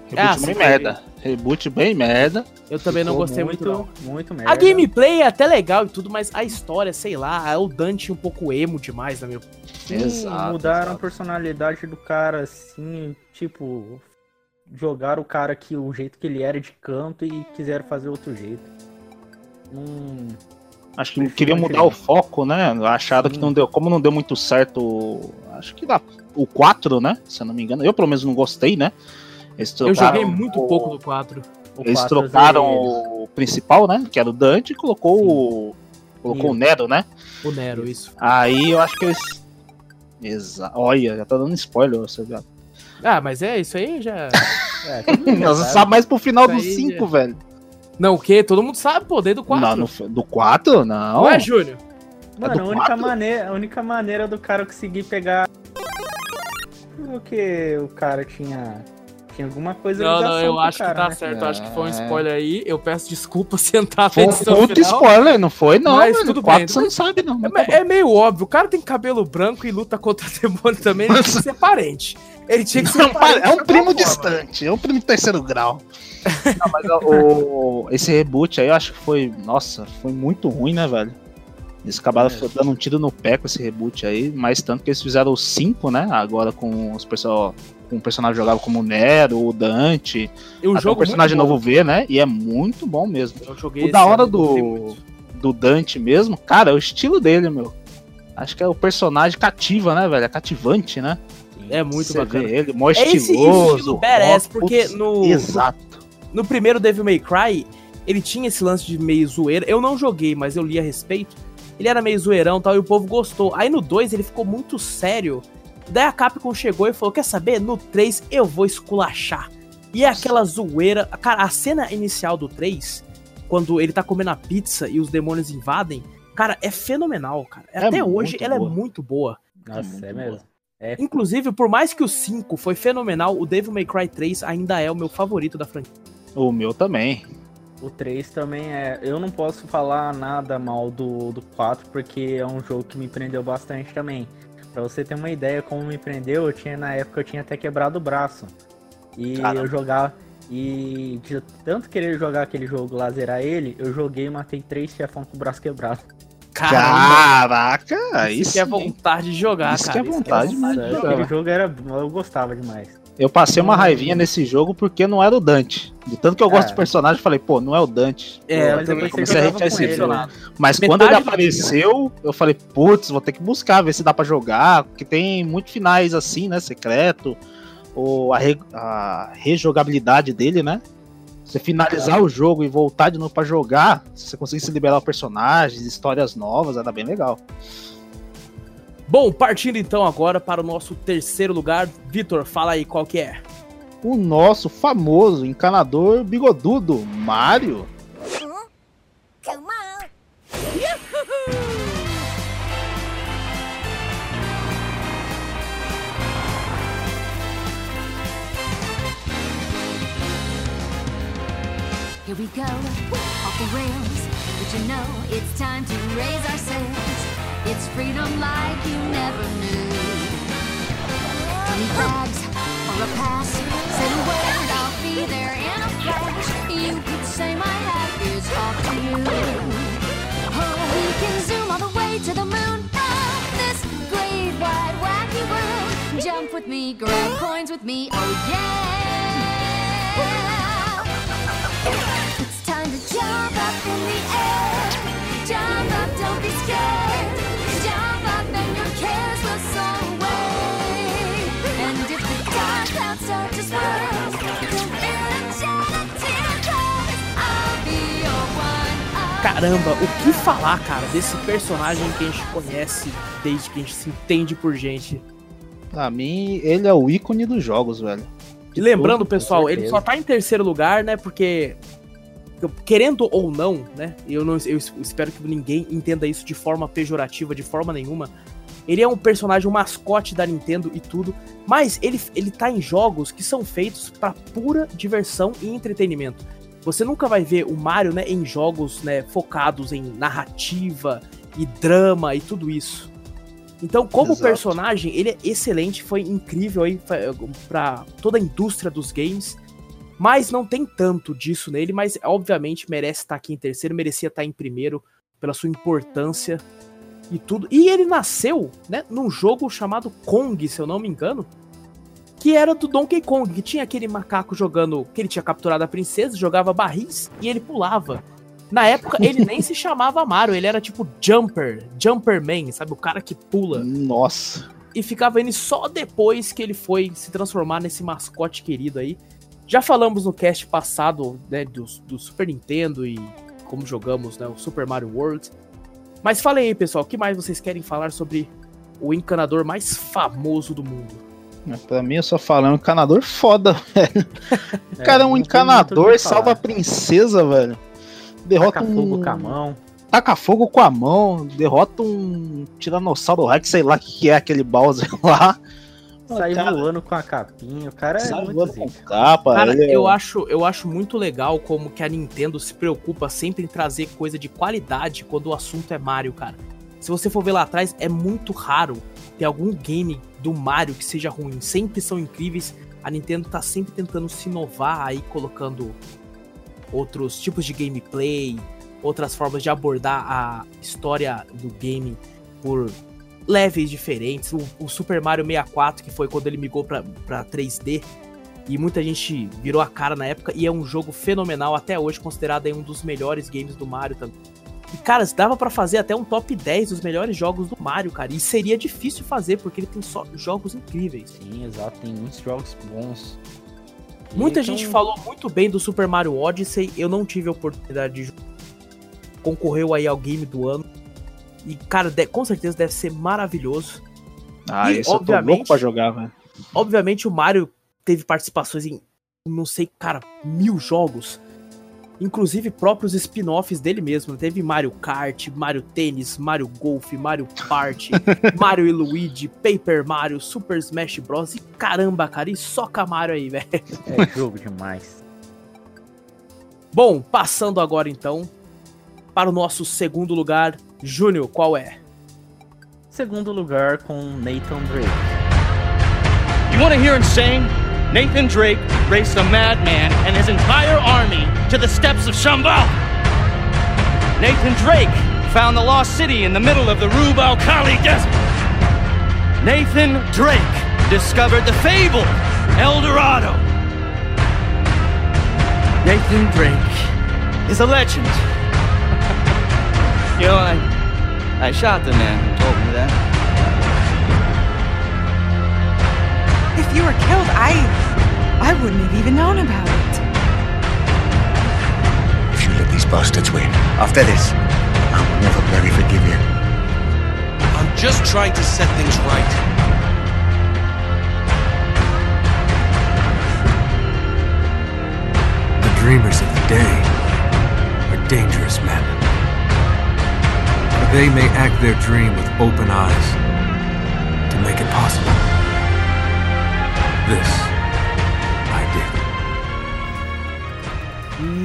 Reboot Ah, bem sim. merda. Reboot bem merda. Eu também não Ficou gostei muito, não. Muito merda. A gameplay é até legal e tudo, mas a história, sei lá, é o Dante um pouco emo demais, na minha Exato, mudaram exato. a personalidade do cara, assim, tipo, jogaram o cara que o jeito que ele era de canto e quiseram fazer outro jeito. Hum, Acho que queriam mudar o foco, né? Acharam que não deu. Como não deu muito certo. Acho que dá o 4, né? Se eu não me engano. Eu, pelo menos, não gostei, né? Eles Eu joguei muito o- pouco do 4. o Eles trocaram o principal, né? Que era o Dante e colocou o. Colocou o Nero, né? O Nero, isso. Aí eu acho que eles. Exa... Olha, já tá dando spoiler, você viu? Ah, mas é, isso aí já. É, já Você sabe. mais pro final do Isso aí 5, já- velho. Não, o quê? Todo mundo sabe, pô, desde o 4. Não, no- do 4? Não. Não é, Júnior? Mano, do a única, maneira, a única maneira do cara conseguir pegar. Porque o cara tinha. Tinha alguma coisa Não, não, eu o acho cara, que tá né? certo. Eu acho que foi um É. spoiler aí. Eu peço desculpa se entrar na Foi um edição final. spoiler, não foi? Não, Mas mano. tudo Quatro bem, você não sabe, não. É, é meio óbvio, o cara tem cabelo branco e luta contra demônio também, ele tinha que ser parente. Ele tinha que ser É um, parente. pa- é um primo forma. distante, é um primo de terceiro grau. Não, mas o, esse reboot aí eu acho que foi. Nossa, foi muito ruim, né, velho? Eles acabaram É. dando um tiro no pé com esse reboot aí, mas tanto que eles fizeram os cinco, né? Agora com os pessoal. O personagem jogado como o Nero, o Dante. E o até jogo um personagem novo V, né? E é muito bom mesmo. Eu joguei O da hora do, do Dante mesmo, cara, é o estilo dele, meu. Acho que é o personagem cativa, né, velho? É cativante, né? É muito Você bacana. vê ele, mó É esse estiloso. estilo badass, ó, porque putz, no- Exato. No primeiro Devil May Cry, ele tinha esse lance de meio zoeira. Eu não joguei, mas eu li a respeito. Ele era meio zoeirão e tal, e o povo gostou. Aí no 2 ele ficou muito sério. Daí a Capcom chegou e falou: Quer saber? No 3 eu vou esculachar. E é aquela zoeira. Cara, a cena inicial do 3, quando ele tá comendo a pizza e os demônios invadem, cara, é fenomenal, cara. É Até hoje muito ela boa. é muito boa. Nossa, é mesmo. É, Inclusive, por mais que o 5 foi fenomenal, o Devil May Cry 3 ainda é o meu favorito da franquia. O meu também. o 3 também é. Eu não posso falar nada mal do, do 4, porque é um jogo que me prendeu bastante também. Pra você ter uma ideia como me prendeu, eu tinha na época eu tinha até quebrado o braço. E Caramba. eu jogava. E de tanto querer jogar aquele jogo lá, zerar ele, eu joguei e matei três chefão com o braço quebrado. Caraca, Isso que é vontade de jogar, Isso que cara. é vontade Isso é de vontade. jogar. Aquele jogo era. Eu gostava demais. Eu passei uma raivinha nesse jogo porque não era o Dante. De tanto que eu gosto É. do personagem, eu falei, pô, não é o Dante. É, eu também comecei a jogo. né? Mas Metade quando ele da apareceu, eu falei, putz, vou ter que buscar, ver se dá pra jogar, porque tem muitos finais assim, né, secreto, ou a, re- a rejogabilidade dele, né? Você finalizar o jogo e voltar de novo pra jogar, se você conseguir se liberar personagens, histórias novas, era bem legal. Bom, partindo então agora para o nosso terceiro lugar. Vitor, fala aí qual que é. O nosso famoso encanador bigodudo, Mario. Here we go, off the rails. But you know it's time to raise our sails. It's freedom like you never knew. Or a pass. Say the word, I'll be there in a flash. You could say my hat is off to you. Oh, we can zoom all the way to the moon. Oh, this great wide wacky world. Jump with me, grab coins with me. Oh Caramba, o que falar, cara, desse personagem que a gente conhece desde que a gente se entende por gente. Pra mim, ele é o ícone dos jogos, velho. E lembrando, tudo, pessoal, ele só tá em terceiro lugar, né? Porque, querendo ou não, né? Eu, não, eu espero que ninguém entenda isso de forma pejorativa, de forma nenhuma. Ele é um personagem, um mascote da Nintendo e tudo, mas ele, ele tá em jogos que são feitos pra pura diversão e entretenimento. Você nunca vai ver o Mario, né, em jogos, né, focados em narrativa e drama e tudo isso. Então, como Exato. personagem, ele é excelente, foi incrível aí fa- pra toda a indústria dos games. Mas não tem tanto disso nele, mas obviamente merece estar aqui em terceiro, merecia estar em primeiro pela sua importância e tudo. E ele nasceu, né, num jogo chamado Kong, se eu não me engano, que era do Donkey Kong, que tinha aquele macaco jogando, que ele tinha capturado a princesa, jogava barris e ele pulava. Na época ele nem se chamava Mario, ele era tipo Jumper, Jumper Man, sabe, o cara que pula. Nossa. E ficava indo só depois que ele foi se transformar nesse mascote querido aí. Já falamos no cast passado, né, do, do Super Nintendo e como jogamos, né, o Super Mario World. Mas falem aí, pessoal, o que mais vocês querem falar sobre o encanador mais famoso do mundo? Pra mim, eu só falo, é um encanador foda, velho. O É, cara é um encanador, o salva a princesa, velho. Derrota Taca um. fogo com a mão. Taca fogo com a mão, derrota um Tiranossauro Rex, sei lá o que que é aquele Bowser lá. Sai cara- voando com a capinha. O cara é muito voando com capa. Cara, ele é- eu acho, eu acho muito legal como que a Nintendo se preocupa sempre em trazer coisa de qualidade quando o assunto é Mario, cara. Se você for ver lá atrás, é muito raro ter algum game do Mario que seja ruim. Sempre são incríveis. A Nintendo tá sempre tentando se inovar aí, colocando outros tipos de gameplay, outras formas de abordar a história do game por levels diferentes. O, o Super Mario 64, que foi quando ele migrou pra 3D, e muita gente virou a cara na época, e é um jogo fenomenal, até hoje considerado aí um dos melhores games do Mario também. E, cara, dava pra fazer até um top 10 dos melhores jogos do Mario, cara. E seria difícil fazer, porque ele tem só jogos incríveis. Sim, exato. Tem muitos jogos bons. Muita Então- gente falou muito bem do Super Mario Odyssey, eu não tive a oportunidade de jogar. Concorreu aí ao game do ano. E, cara, de- com certeza deve ser maravilhoso. Ah, E, isso eu tô obviamente- louco pra jogar, velho. Obviamente o Mario teve participações em, não sei, cara, mil jogos. Inclusive próprios spin-offs dele mesmo. Teve Mario Kart, Mario Tênis, Mario Golf, Mario Party, Mario e Luigi, Paper Mario, Super Smash Bros. E caramba, cara, e soca Mario aí, velho. É jogo demais. Bom, passando agora então para o nosso segundo lugar. Júnior, qual é? Segundo lugar com Nathan Drake. You want to hear insane? Nathan Drake raced a madman and his entire army to the steps of Shambhala. Nathan Drake found the lost city in the middle of the Rub al Khali desert. Nathan Drake discovered the fabled El Dorado. Nathan Drake is a legend. you know, I, I shot the man who told me that. If you were killed, I. I wouldn't have even known about it. If you let these bastards win, after this, I will never bloody forgive you. I'm just trying to set things right. The dreamers of the day are dangerous men. For they may act their dream with open eyes to make it possible. This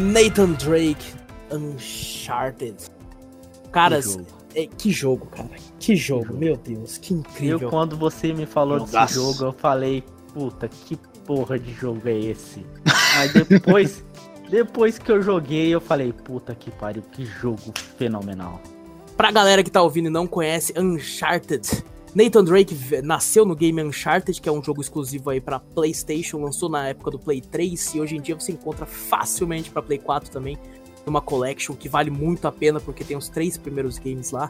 Nathan Drake Uncharted. Caras, Que jogo. é, que jogo, cara. Que jogo, meu Deus, que incrível. Eu, quando você me falou desse Jogaço. jogo, eu falei, puta, que porra de jogo é esse? Aí depois, depois que eu joguei, eu falei, puta que pariu, que jogo fenomenal. Pra galera que tá ouvindo e não conhece Uncharted, Nathan Drake nasceu no game Uncharted, que é um jogo exclusivo aí pra PlayStation, lançou na época do Play 3 e hoje em dia você encontra facilmente pra Play 4 também, numa collection que vale muito a pena porque tem os três primeiros games lá.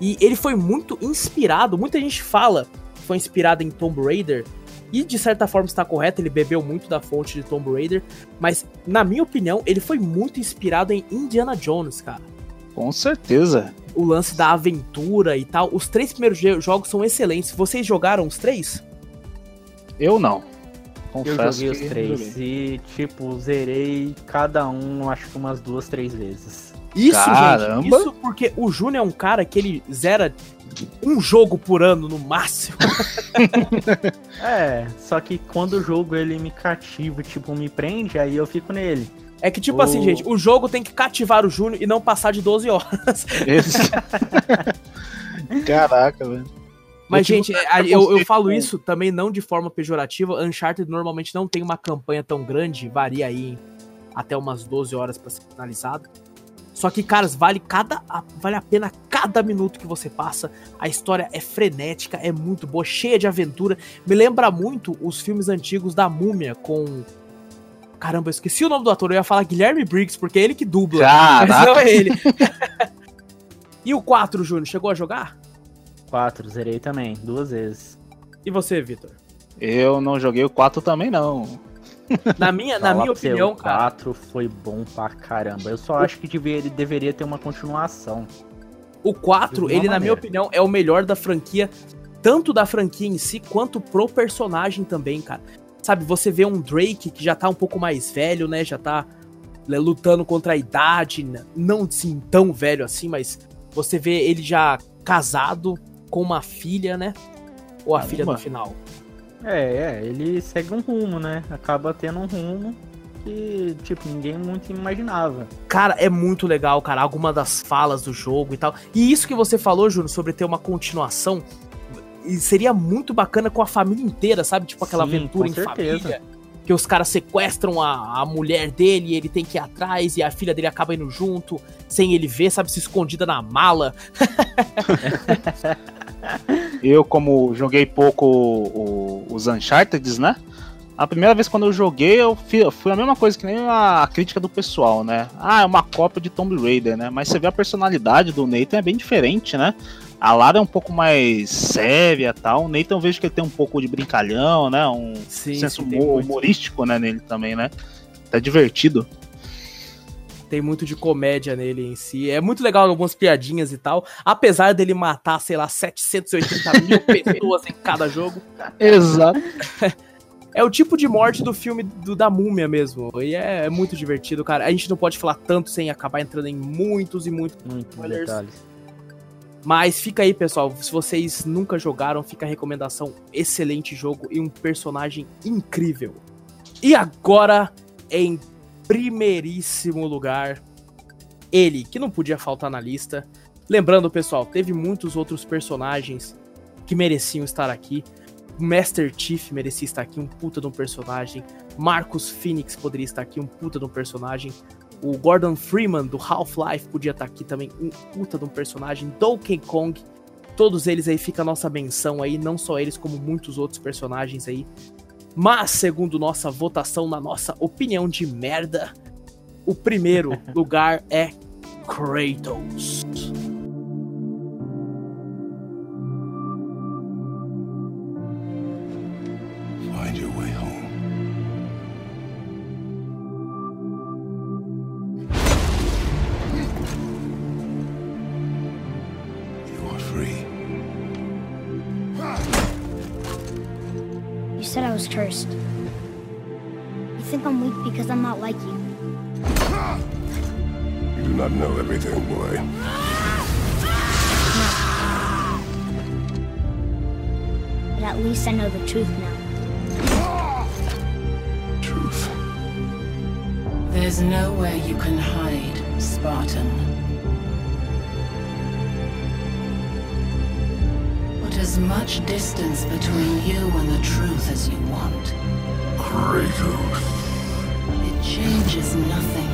E ele foi muito inspirado, muita gente fala que foi inspirado em Tomb Raider, e de certa forma está correto, ele bebeu muito da fonte de Tomb Raider, mas na minha opinião, ele foi muito inspirado em Indiana Jones, cara Com certeza. O lance da aventura e tal. Os três primeiros jo- jogos são excelentes. Vocês jogaram os três? Eu não. Eu Confesso joguei os três joguei. e, tipo, zerei cada um, acho que umas duas, três vezes. Isso, Caramba. gente. Isso porque o Júnior é um cara que ele zera um jogo por ano no máximo. É, só que quando o jogo ele me cativa, tipo, me prende, aí eu fico nele. É que, tipo assim, gente, o jogo tem que cativar o Júnior e não passar de 12 horas. Caraca, velho. Mas, Eu gente, eu, eu falo isso também não de forma pejorativa. Uncharted normalmente não tem uma campanha tão grande, varia aí até umas 12 horas pra ser finalizada. Só que, caras, vale cada vale a pena cada minuto que você passa. A história é frenética, é muito boa, cheia de aventura. Me lembra muito os filmes antigos da Múmia com Caramba, eu esqueci o nome do ator, eu ia falar Guilherme Briggs, porque é ele que dubla, mas Caraca. não é ele. e o 4, Júnior, chegou a jogar? Quatro, zerei também, duas vezes. E você, Vitor? Eu não joguei o 4 também, não. Na minha, na minha opinião, o cara. 4 foi bom pra caramba. Eu só acho que deveria, deveria ter uma continuação. O 4, De ele, alguma na minha maneira. opinião, é o melhor da franquia, tanto da franquia em si, quanto pro personagem também, cara. Sabe, você vê um Drake que já tá um pouco mais velho, né? Já tá né, lutando contra a idade, não assim tão velho assim, mas você vê ele já casado com uma filha, né? Ou a filha no Caramba. final. É, é, ele segue um rumo, né? Acaba tendo um rumo que, tipo, ninguém muito imaginava. Cara, é muito legal, cara, alguma das falas do jogo e tal. E isso que você falou, Júnior, sobre ter uma continuação, e seria muito bacana com a família inteira, sabe? Tipo aquela Sim, aventura com em certeza. família. Que os caras sequestram a, a mulher dele e ele tem que ir atrás e a filha dele acaba indo junto, sem ele ver, sabe? Se escondida na mala. Eu, como joguei pouco o- os Uncharted, né? A primeira vez quando eu joguei, eu fi- fui a mesma coisa que nem a crítica do pessoal, né? Ah, é uma cópia de Tomb Raider, né? Mas você vê a personalidade do Nathan é bem diferente, né? A Lara é um pouco mais séria tal. O Nathan eu vejo que ele tem um pouco de brincalhão, né? Um Sim, senso sim, humorístico, né, nele também, né? Tá divertido. Tem muito de comédia nele em si. É muito legal algumas piadinhas e tal. Apesar dele matar, sei lá, 780 mil pessoas em cada jogo. Exato. É o tipo de morte do filme do, da múmia mesmo. E é, é muito divertido, cara. A gente não pode falar tanto sem acabar entrando em muitos e muitos Muitos spoilers. detalhes. Mas fica aí, pessoal. Se vocês nunca jogaram, fica a recomendação. Excelente jogo e um personagem incrível. E agora, em primeiríssimo lugar, ele, que não podia faltar na lista. Lembrando, pessoal, teve muitos outros personagens que mereciam estar aqui. O Master Chief merecia estar aqui, um puta de um personagem. Marcus Phoenix poderia estar aqui, um puta de um personagem. O Gordon Freeman do Half-Life podia estar aqui também, um puta de um personagem. Donkey Kong, todos eles aí fica a nossa menção aí, não só eles, como muitos outros personagens aí. Mas, segundo nossa votação, na nossa opinião de merda, o primeiro lugar é Kratos. Kratos. It changes nothing.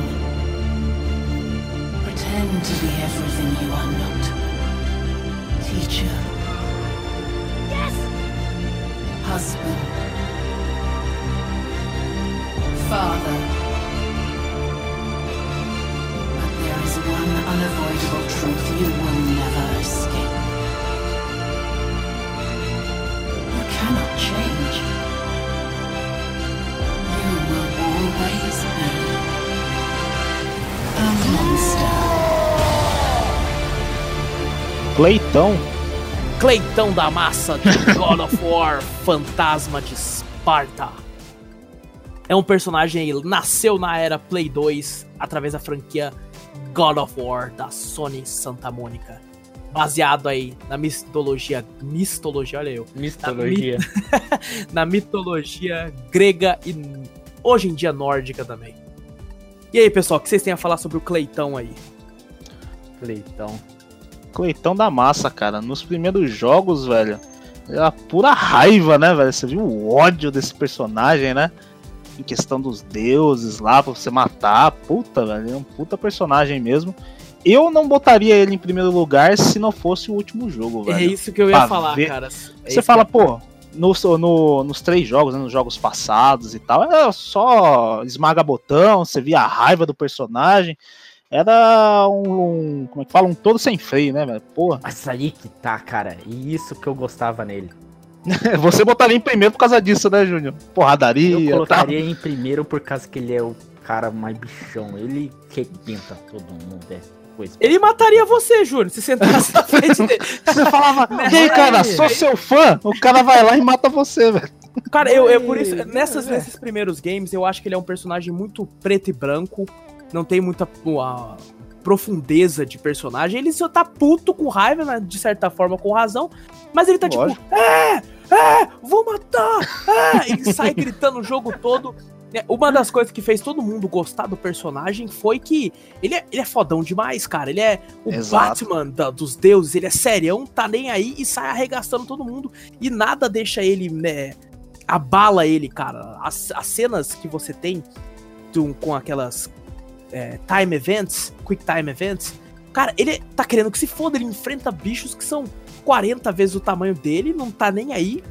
Pretend to be everything you are not. Teacher. Cleitão. Cleitão da massa de God of War, fantasma de Esparta. É um personagem aí, nasceu na era Play 2 através da franquia God of War da Sony Santa Mônica. Baseado aí na mitologia. Mistologia, olha eu. Mistologia. Na, mit- na mitologia grega e hoje em dia nórdica também. E aí, pessoal, o que vocês têm a falar sobre o Cleitão aí? Cleitão. Cleitão da massa, cara. Nos primeiros jogos, velho, era pura raiva, né, velho? Você viu o ódio desse personagem, né? Em questão dos deuses lá, pra você matar. Puta, velho, é um puta personagem mesmo. Eu não botaria ele em primeiro lugar se não fosse o último jogo, velho. É isso que eu ia Pra falar, ver- cara. É Você fala, que pô, nos, no- nos três jogos, né, nos jogos passados e tal, era só esmaga botão, você via a raiva do personagem. Era um, um- Como é que fala? Um todo sem freio, né, velho? Porra. Mas aí que tá, cara. E isso que eu gostava nele. Você botaria em primeiro por causa disso, né, Júnior? Porradaria. Eu tal. colocaria em primeiro por causa que ele é o cara mais bichão. Ele rebenta todo mundo. É coisa. Ele mataria você, Júnior, se sentasse na frente dele. Você falava, e aí, cara, sou seu fã. O cara vai lá e mata você, velho. Cara, eu, eu por isso, nessas, nesses primeiros games, eu acho que ele é um personagem muito preto e branco. Não tem muita a, profundeza de personagem. Ele só tá puto com raiva, né, de certa forma, com razão. Mas ele tá Lógico. tipo, é, é, vou matar, é, e sai gritando o jogo todo. É, Uma das coisas que fez todo mundo gostar do personagem foi que ele é, ele é fodão demais, cara. Ele é o Exato. Batman da- dos deuses, ele é serião, tá nem aí e sai arregaçando todo mundo. E nada deixa ele, né, abala ele, cara. As, as cenas que você tem com aquelas é, time events, quick time events, cara, ele tá querendo que se foda, ele enfrenta bichos que são 40 vezes o tamanho dele, não tá nem aí,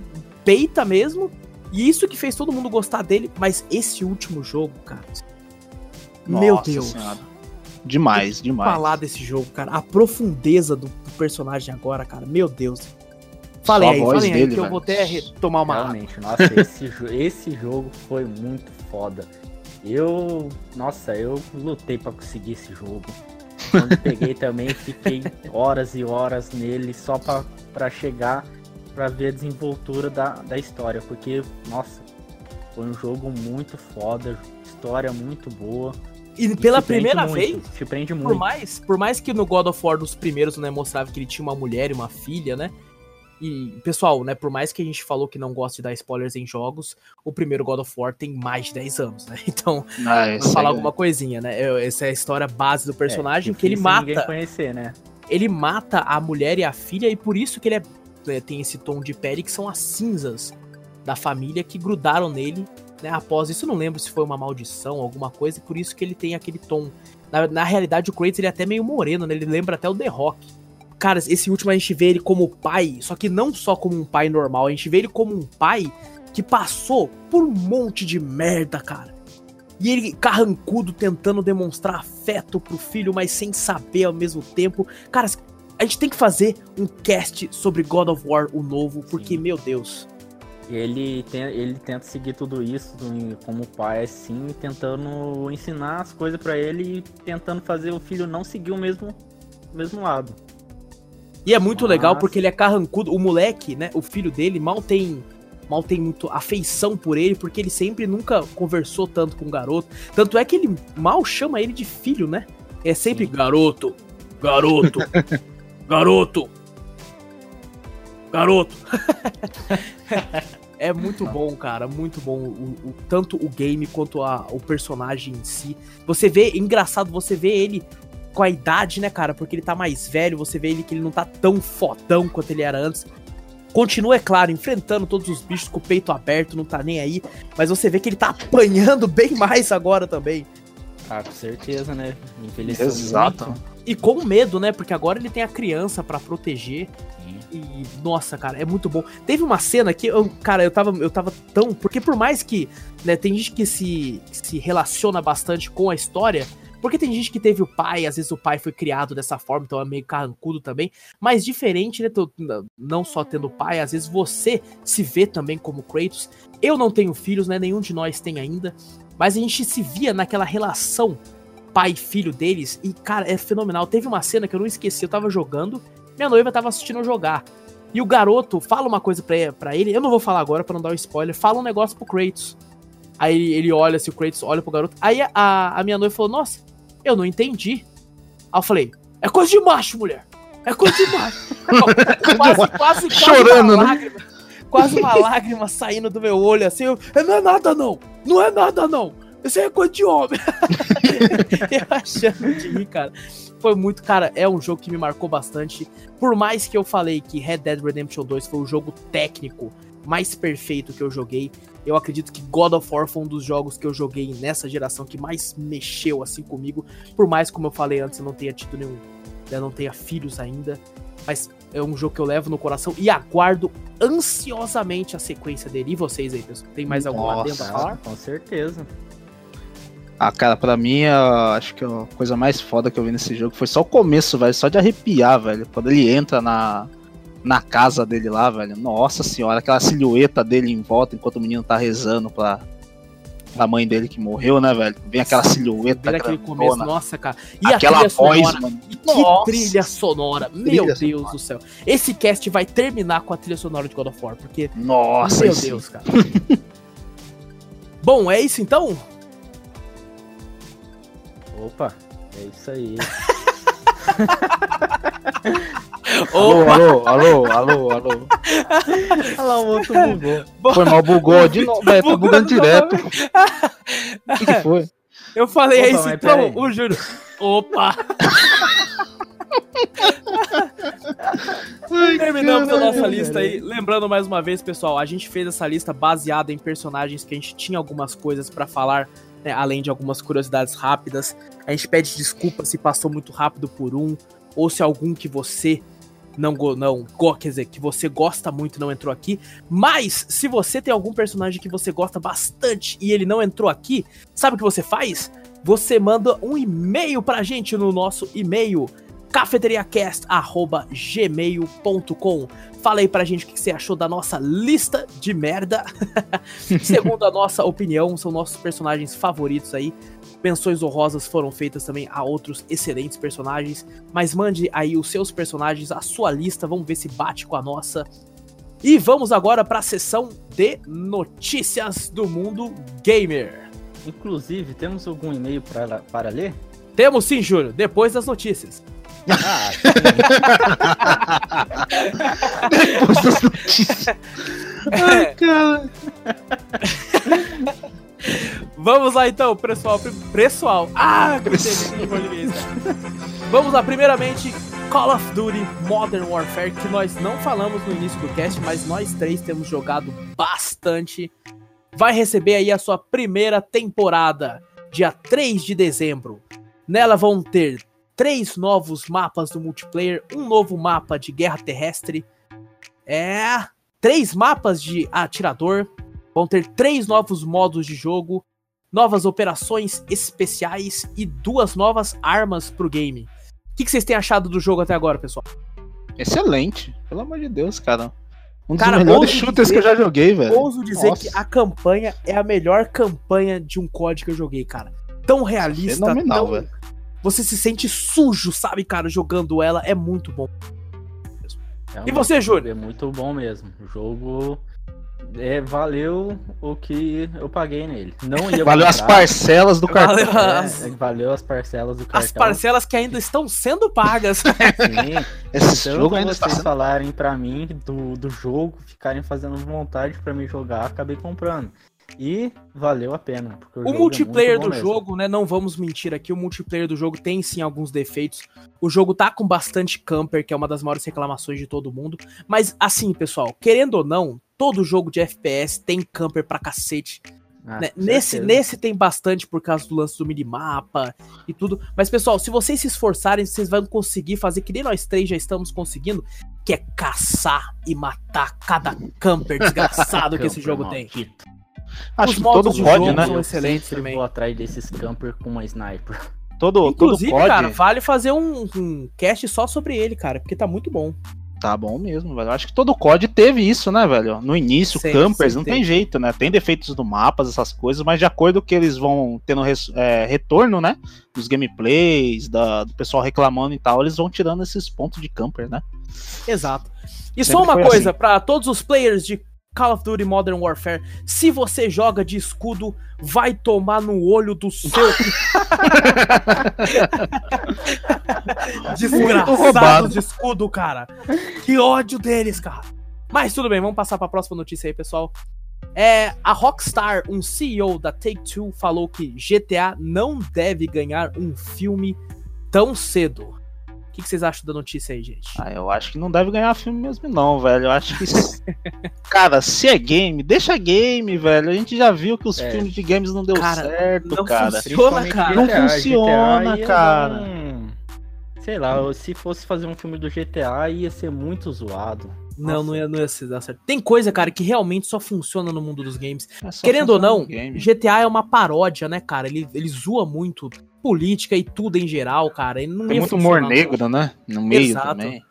peita mesmo. E isso que fez todo mundo gostar dele, mas esse último jogo, cara. meu Nossa Deus. Senhora. Demais, demais. Falar desse jogo, cara, a profundeza do, do personagem agora, cara. Meu Deus. A aí, voz falem aí, que eu vou até tomar uma água. Realmente, nossa, esse, esse jogo foi muito foda. Eu, nossa, eu lutei pra conseguir esse jogo. Quando peguei também, fiquei horas e horas nele só pra, pra chegar pra ver a desenvoltura da, da história. Porque, nossa, foi um jogo muito foda, história muito boa. E pela te prende primeira muito, vez, Te prende por muito. mais, por mais que no God of War dos primeiros, né, mostrava que ele tinha uma mulher e uma filha, né? E, pessoal, né, por mais que a gente falou que não gosta de dar spoilers em jogos, o primeiro God of War tem mais de 10 anos, né? Então, Ah, vou esse falar aí- alguma coisinha, né? Eu- Essa é a história base do personagem, É, que ele mata conhecer, né? ele mata a mulher e a filha, e por isso que ele é, é, tem esse tom de pele que são as cinzas da família que grudaram nele, né? Após isso, eu não lembro se foi uma maldição, alguma coisa, e por isso que ele tem aquele tom. Na, na realidade, o Kratos ele é até meio moreno, né? Ele lembra até o The Rock. Cara, esse último a gente vê ele como pai, só que não só como um pai normal, a gente vê ele como um pai que passou por um monte de merda, cara. E ele carrancudo tentando demonstrar afeto pro filho, mas sem saber ao mesmo tempo. Cara, a gente tem que fazer um cast sobre God of War, o novo, porque, meu Deus. Ele, tem, ele tenta seguir tudo isso como pai, assim, tentando ensinar as coisas pra ele e tentando fazer o filho não seguir o mesmo, o mesmo lado. E é muito Mas- legal porque ele é carrancudo. O moleque, né? O filho dele mal tem. Mal tem muito afeição por ele, porque ele sempre nunca conversou tanto com o garoto. Tanto é que ele mal chama ele de filho, né? É sempre garoto, garoto, garoto, garoto. é muito bom, cara, muito bom. O, o- tanto o game quanto a- o personagem em si. Você vê, engraçado, você vê ele com a idade, né, cara? Porque ele tá mais velho, você vê ele que ele não tá tão fodão quanto ele era antes. Continua, é claro, enfrentando todos os bichos com o peito aberto, não tá nem aí. Mas você vê que ele tá apanhando bem mais agora também. Ah, com certeza, né? Envelheceu Exato. muito. E com medo, né? Porque agora ele tem a criança pra proteger. E, nossa, cara, é muito bom. Teve uma cena que, eu, cara, eu tava, eu tava tão. Porque por mais que, né, tem gente que se, que se relaciona bastante com a história. Porque tem gente que teve o pai, às vezes o pai foi criado dessa forma, então é meio carrancudo também. Mas diferente, né? tô- não só tendo pai, às vezes você se vê também como Kratos. Eu não tenho filhos, né? Nenhum de nós tem ainda. Mas a gente se via naquela relação pai filho deles. E, cara, é fenomenal. Teve uma cena que eu não esqueci. Eu tava jogando, minha noiva tava assistindo eu jogar. E o garoto fala uma coisa pra, ele. Eu não vou falar agora pra não dar um spoiler. Fala um negócio pro Kratos. Aí ele, olha, se o Kratos olha pro garoto. Aí a, a minha noiva falou: Nossa, eu não entendi. Aí eu falei: É coisa de macho, mulher. É coisa de macho. quase, quase, quase Chorando, uma né? lágrima, Quase uma lágrima saindo do meu olho assim. Eu, não é nada, não. Não é nada, não. Isso aí é coisa de homem. eu achando de rir, cara. Foi muito, cara, é um jogo que me marcou bastante. Por mais que eu falei que Red Dead Redemption 2 foi o jogo técnico mais perfeito que eu joguei, eu acredito que God of War foi um dos jogos que eu joguei nessa geração que mais mexeu assim comigo. Por mais, como eu falei antes, eu não tenha tido nenhum. Eu não tenha filhos ainda. Mas é um jogo que eu levo no coração e aguardo ansiosamente a sequência dele. E vocês aí, pessoal? Tem mais alguma Nossa. a falar? Com certeza. Ah, cara, pra mim, acho que a coisa mais foda que eu vi nesse jogo foi só o começo, velho. Só de arrepiar, velho. Quando ele entra na, na casa dele lá, velho. Nossa senhora, aquela silhueta dele em volta enquanto o menino tá rezando pra, pra mãe dele que morreu, né, velho? Vem aquela silhueta Vendo aquele começo, nossa, cara. E Aquela a voz, sonora. mano. E que Nossa. trilha sonora. Meu Trilha Deus sonora. do céu. Esse cast vai terminar com a trilha sonora de God of War, porque. Nossa, Meu sim. Deus, cara. Bom, é isso então? Opa, é isso aí. Alô, alô, alô, alô, alô. Olha lá, o outro bugou. Foi mal, bugou de novo, velho. Tá Bugou bugando direto. O que, que foi? Eu falei Opa, é isso então, o Júlio. Opa! Terminamos a nossa lista aí. Lembrando mais uma vez, pessoal, a gente fez essa lista baseada em personagens que a gente tinha algumas coisas pra falar, né, além de algumas curiosidades rápidas. A gente pede desculpa se passou muito rápido por um, ou se algum que você não, não quer dizer, que você gosta muito não entrou aqui. Mas, se você tem algum personagem que você gosta bastante e ele não entrou aqui, sabe o que você faz? Você manda um e-mail pra gente no nosso e-mail cafeteriacast.gmail.com. Fala aí pra gente o que você achou da nossa lista de merda. Segundo a nossa opinião, são nossos personagens favoritos aí. Menções honrosas foram feitas também a outros excelentes personagens. Mas mande aí os seus personagens, a sua lista, vamos ver se bate com a nossa. E vamos agora para a sessão de notícias do mundo gamer. Inclusive, temos algum e-mail para, para ler? Temos sim, Júlio, depois das notícias. Ah, Depois das notícias. Ai, cara. Vamos lá então, pessoal. Pessoal. Ah. Vamos lá, primeiramente, Call of Duty Modern Warfare, que nós não falamos no início do cast, mas nós três temos jogado bastante. Vai receber aí a sua primeira temporada, dia 3 de dezembro. Nela vão ter três novos mapas do multiplayer, um novo mapa de guerra terrestre, é, três mapas de atirador, vão ter três novos modos de jogo, novas operações especiais e duas novas armas pro game. O que, que vocês têm achado do jogo até agora, pessoal? Excelente, pelo amor de Deus, cara. Um Cara, dos melhores shooters dizer- que eu já joguei, velho. Ouso dizer Nossa. que a campanha é a melhor campanha de um COD que eu joguei, cara. Tão realista, Fenomenal, tão... Você se sente sujo, sabe, cara, jogando ela. É muito bom. E você, Júlio? É muito bom mesmo. O jogo é, valeu o que eu paguei nele. Não ia Valeu as comprar. parcelas do cartão. Valeu É, as- é, valeu as parcelas do cartão. As parcelas que ainda estão sendo pagas. Sim. Esse Tanto jogo ainda está vocês sendo- falarem pra mim do, do jogo, ficarem fazendo vontade pra mim jogar, acabei comprando. E valeu a pena. O jogo é multiplayer muito do mesmo. jogo, né? Não vamos mentir aqui. O multiplayer do jogo tem sim alguns defeitos. O jogo tá com bastante camper, que é uma das maiores reclamações de todo mundo. Mas assim, pessoal, querendo ou não, todo jogo de FPS tem camper pra cacete. Ah, né? Nesse, nesse tem bastante por causa do lance do minimapa e tudo. Mas, pessoal, se vocês se esforçarem, vocês vão conseguir fazer que nem nós três já estamos conseguindo, que é caçar e matar cada camper desgraçado que esse jogo tem. Acho Os que todo COD, jogo né? são excelentes também. vou atrás desses camper com uma sniper. Todo, Inclusive, todo COD cara, vale fazer um, um cast só sobre ele, cara, porque tá muito bom. tá bom mesmo, velho. Acho que todo COD teve isso, né, velho? No início, Sempre, campers, sempre não tem teve. jeito, né? Tem defeitos do mapas, essas coisas, mas de acordo com que eles vão tendo res- é, retorno, né? Dos gameplays, da- do pessoal reclamando e tal, eles vão tirando esses pontos de camper, né? Exato. E Sempre só uma coisa, assim. pra todos os players de Call of Duty Modern Warfare, se você joga de escudo, vai tomar no olho do seu. Desgraçado de escudo, cara. Que ódio deles, cara. Mas tudo bem, vamos passar pra próxima notícia aí, pessoal. É, a Rockstar, um CEO da Take-Two, falou que GTA não deve ganhar um filme tão cedo. O que, que vocês acham da notícia aí, gente? Ah, eu acho que não deve ganhar filme mesmo, não, velho. Eu acho que. cara, se é game, deixa game, velho. A gente já viu que os É. filmes de games não deu Cara, certo, não cara. funciona, cara. Não GTA, funciona, GTA cara. um- Sei lá, se fosse fazer um filme do GTA, ia ser muito zoado. Não, não ia, não ia se dar certo. Tem coisa, cara, que realmente só funciona no mundo dos games. É Querendo ou não. GTA é uma paródia, né, cara? Ele, ele zoa muito política e tudo em geral, cara. Ele não Tem muito humor negro, né? No meio Exato. também.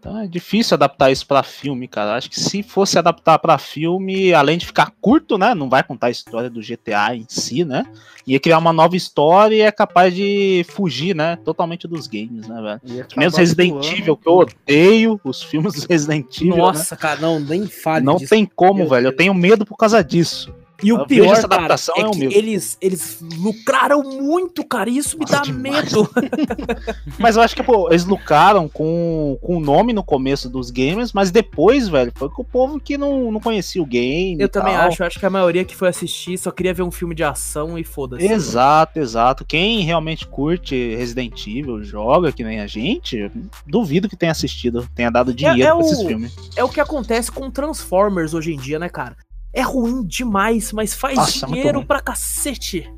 Então é difícil adaptar isso pra filme, cara. Acho que se fosse adaptar pra filme, além de ficar curto, né? Não vai contar a história do GTA em si, né? Ia criar uma nova história e é capaz de fugir, né? Totalmente dos games, né, velho? Ia Que nem os acabar Resident Evil, que eu odeio os filmes do Resident Evil. né? Nossa, cara, não, nem fale Não disso. tem como, Meu velho. Eu Deus. tenho medo por causa disso. E o Eu vejo pior, essa cara, adaptação é é o que eles, eles lucraram muito, cara, e isso me Nossa, dá demais. medo. Mas eu acho que, pô, eles lucraram com, com o nome no começo dos games, mas depois, velho, foi com o povo que não, não conhecia o game. Eu também tal. acho, eu acho que a maioria que foi assistir só queria ver um filme de ação e foda-se. Exato, exato. Quem realmente curte Resident Evil, joga que nem a gente, duvido que tenha assistido, tenha dado dinheiro é pra esses o- filmes. É o que acontece com Transformers hoje em dia, né, cara? É ruim demais, mas faz Nossa, muito dinheiro pra cacete.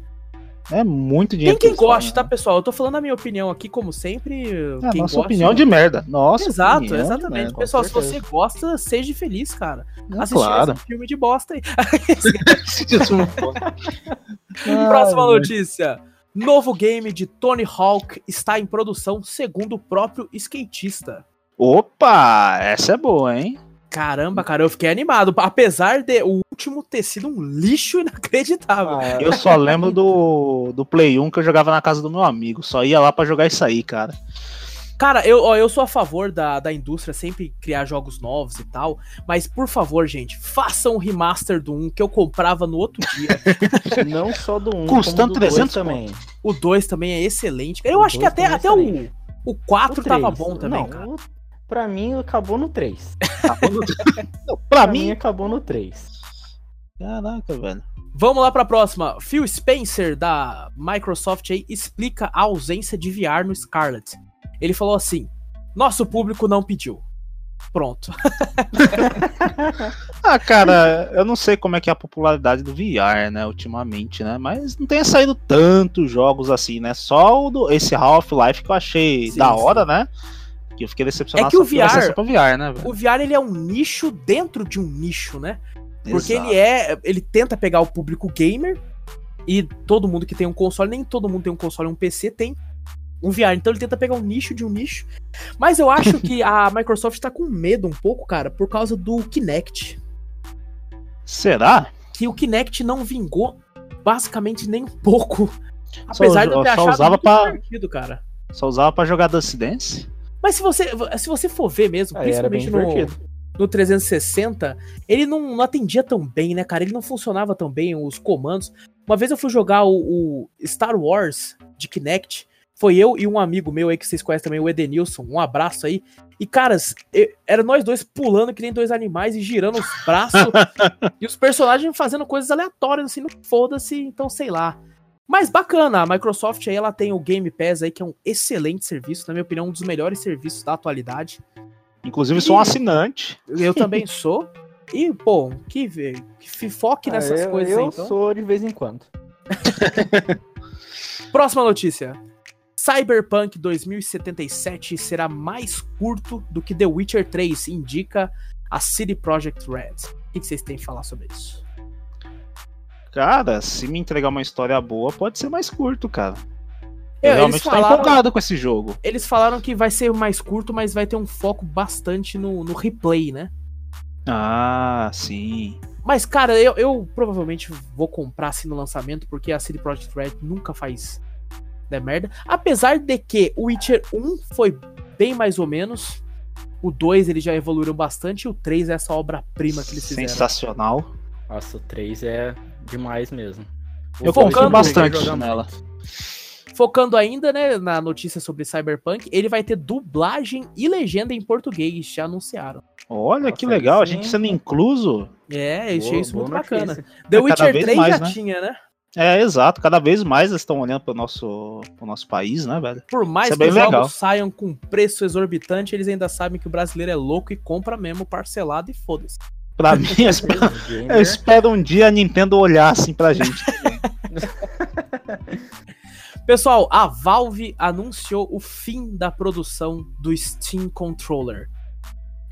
É muito Tem dinheiro. quem eles goste, tá, né? pessoal? Eu tô falando a minha opinião aqui, como sempre. É, quem nossa gosta- opinião de merda. Nossa. Exato, exatamente. merda. Pessoal, se você gosta, seja feliz, cara. É, Assistir claro. esse filme de bosta aí. Não. Próxima notícia. Novo game de Tony Hawk está em produção, segundo o próprio skatista. Opa, essa é boa, hein? Caramba, cara, eu fiquei animado. Apesar de o último ter sido um lixo inacreditável. Ah, eu só lembro do, do Play 1 que eu jogava na casa do meu amigo. Só ia lá para jogar isso aí, cara. Cara, eu, ó, eu sou a favor da, da indústria sempre criar jogos novos e tal, mas por favor, gente, façam um remaster do 1 que eu comprava no outro dia. Não só do 1, Custando como do 300 2 também. O 2 também é excelente. Eu O acho que 2 até, é até o, o 4 O tava 3, bom também, não, cara. o- Pra mim, acabou no 3. Não, Pra pra mim, mim. acabou no 3. Caraca, velho. Vamos lá pra próxima. Phil Spencer, da Microsoft, aí, explica a ausência de VR no Scarlet. Ele falou assim: Nosso público não pediu. Pronto. Ah, cara, eu não sei como é que é a popularidade do VR, né, ultimamente, né? Mas não tem saído tantos jogos assim, né? Só o do, esse Half-Life que eu achei Sim, da sim. hora, né? Que eu fiquei decepcionado É que o só VR só VR, né? O VR ele é um nicho dentro de um nicho, né? Porque Exato. ele é. Ele tenta pegar o público gamer e todo mundo que tem um console, nem todo mundo tem um console um PC tem um VR. Então ele tenta pegar um nicho de um nicho. Mas eu acho que a Microsoft tá com medo um pouco, cara, por causa do Kinect. Será? Que o Kinect não vingou basicamente nem um pouco. Só Apesar de eu ter só achado usava muito pra- divertido, cara. Só usava pra jogar Dance Dance? Mas se você, se você for ver mesmo, principalmente no, no 360, ele não, não atendia tão bem, né, cara? Ele não funcionava tão bem, os comandos. Uma vez eu fui jogar o, o Star Wars de Kinect, foi eu e um amigo meu aí que vocês conhecem também, o Edenilson, um abraço aí. E, caras, e- era nós dois pulando que nem dois animais e girando os braços, e os personagens fazendo coisas aleatórias, assim, não foda-se, então sei lá. Mas bacana, a Microsoft aí, ela tem o Game Pass aí, que é um excelente serviço, na minha opinião, um dos melhores serviços da atualidade. Inclusive, sou um assinante. Eu também sou. E, pô, que, que foque nessas Ah, eu, coisas eu aí, então. sou de vez em quando. Próxima notícia. Cyberpunk 2077 será mais curto do que The Witcher 3, indica a CD Projekt Red. O que que vocês têm a falar sobre isso? Cara, se me entregar uma história boa, pode ser mais curto, cara. É, Eu eles realmente tô falaram- empolgado com esse jogo. Eles falaram que vai ser mais curto, mas vai ter um foco bastante no, no replay, né? Ah, sim. Mas, cara, eu, eu provavelmente vou comprar assim no lançamento, porque a CD Projekt Red nunca faz né, merda. Apesar de que o Witcher 1 foi bem mais ou menos. O 2 eles já evoluíram bastante, e o 3 é essa obra-prima que eles fizeram. Sensacional. Nossa, o 3 é demais mesmo. O Eu focando bastante nela. Focando ainda, né, na notícia sobre Cyberpunk, ele vai ter dublagem e legenda em português, já anunciaram. Olha que Nossa, legal, a gente sendo incluso. É, eu achei Boa- isso boa muito bacana. notícia. The É, Witcher vez 3 mais, já né? tinha, né? É, exato. Cada vez mais eles estão olhando pro nosso, pro nosso país, né, velho? Por mais Isso é que os jogos legal. saiam com preço exorbitante, eles ainda sabem que o brasileiro é louco e compra mesmo parcelado e foda-se. Pra mim, eu espero, eu espero um dia a Nintendo olhar assim pra gente. Pessoal, a Valve anunciou o fim da produção do Steam Controller.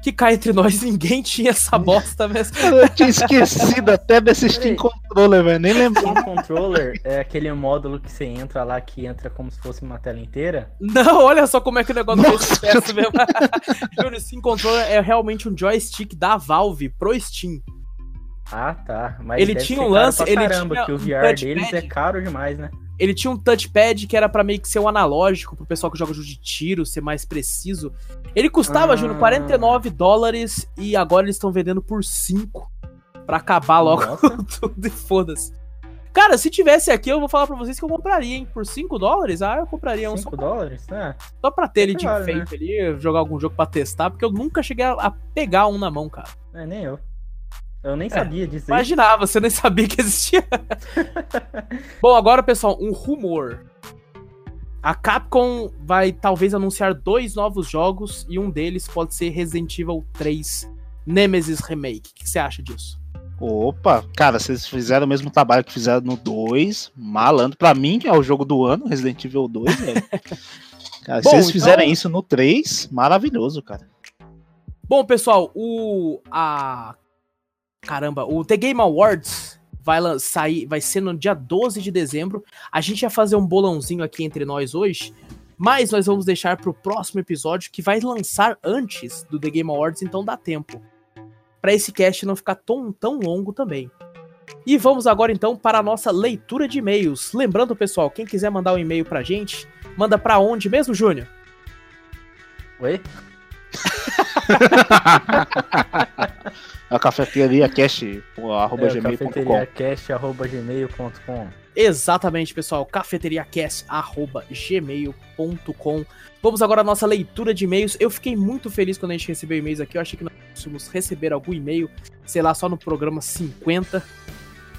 Que cá entre nós, ninguém tinha essa bosta mesmo. Eu tinha esquecido até desse Steam Controller, velho. Nem lembro. Steam Controller é aquele módulo que você entra lá, que entra como se fosse uma tela inteira. Não, olha só como é que o negócio fez Nossa, sucesso mesmo. o Steam Controller é realmente um joystick da Valve pro Steam. Ah, tá. Mas Ele deve tinha ser um caro lance, pra ele caramba, tinha que o um VR touchpad. deles é caro demais, né? Ele tinha um touchpad que era pra meio que ser um analógico pro pessoal que joga jogo de tiro, ser mais preciso. Ele custava, Ah. Júnior, 49 dólares e agora eles estão vendendo por 5 pra acabar logo tudo e foda-se. Cara, se tivesse aqui, eu vou falar pra vocês que eu compraria, hein? Por 5 dólares? Ah, eu compraria um só, 5 dólares? É. só pra ter ele de Claro, enfeite ali, jogar algum jogo pra testar, porque eu nunca cheguei a, a pegar um na mão, cara. é, nem eu. Eu nem É, sabia disso. aí. Imaginava, você nem sabia que existia. Bom, agora, pessoal, um rumor. A Capcom vai talvez anunciar dois novos jogos e um deles pode ser Resident Evil 3 Nemesis Remake. O que você acha disso? Opa, cara, vocês fizeram o mesmo trabalho que fizeram no 2. Malandro. Pra mim, que é o jogo do ano, Resident Evil 2, velho. Cara, Bom, se vocês fizerem então- isso no 3, maravilhoso, cara. Bom, pessoal, o. A. Caramba, o The Game Awards vai sair, vai ser no dia 12 de dezembro. A gente ia fazer um bolãozinho aqui entre nós hoje, mas nós vamos deixar pro próximo episódio que vai lançar antes do The Game Awards, então dá tempo. Pra esse cast não ficar tão, tão longo também. E vamos agora então para a nossa leitura de e-mails. Lembrando, pessoal, quem quiser mandar um e-mail pra gente, manda pra onde mesmo, Júnior? Oi? A cafeteria cash, arroba É, gmail.com. cafeteriacast.gmail.com Exatamente, pessoal. cafeteriacast.gmail.com. Vamos agora à nossa leitura de e-mails. Eu fiquei muito feliz quando a gente recebeu e-mails aqui. Eu achei que nós fôssemos receber algum e-mail, sei lá, só no programa 50.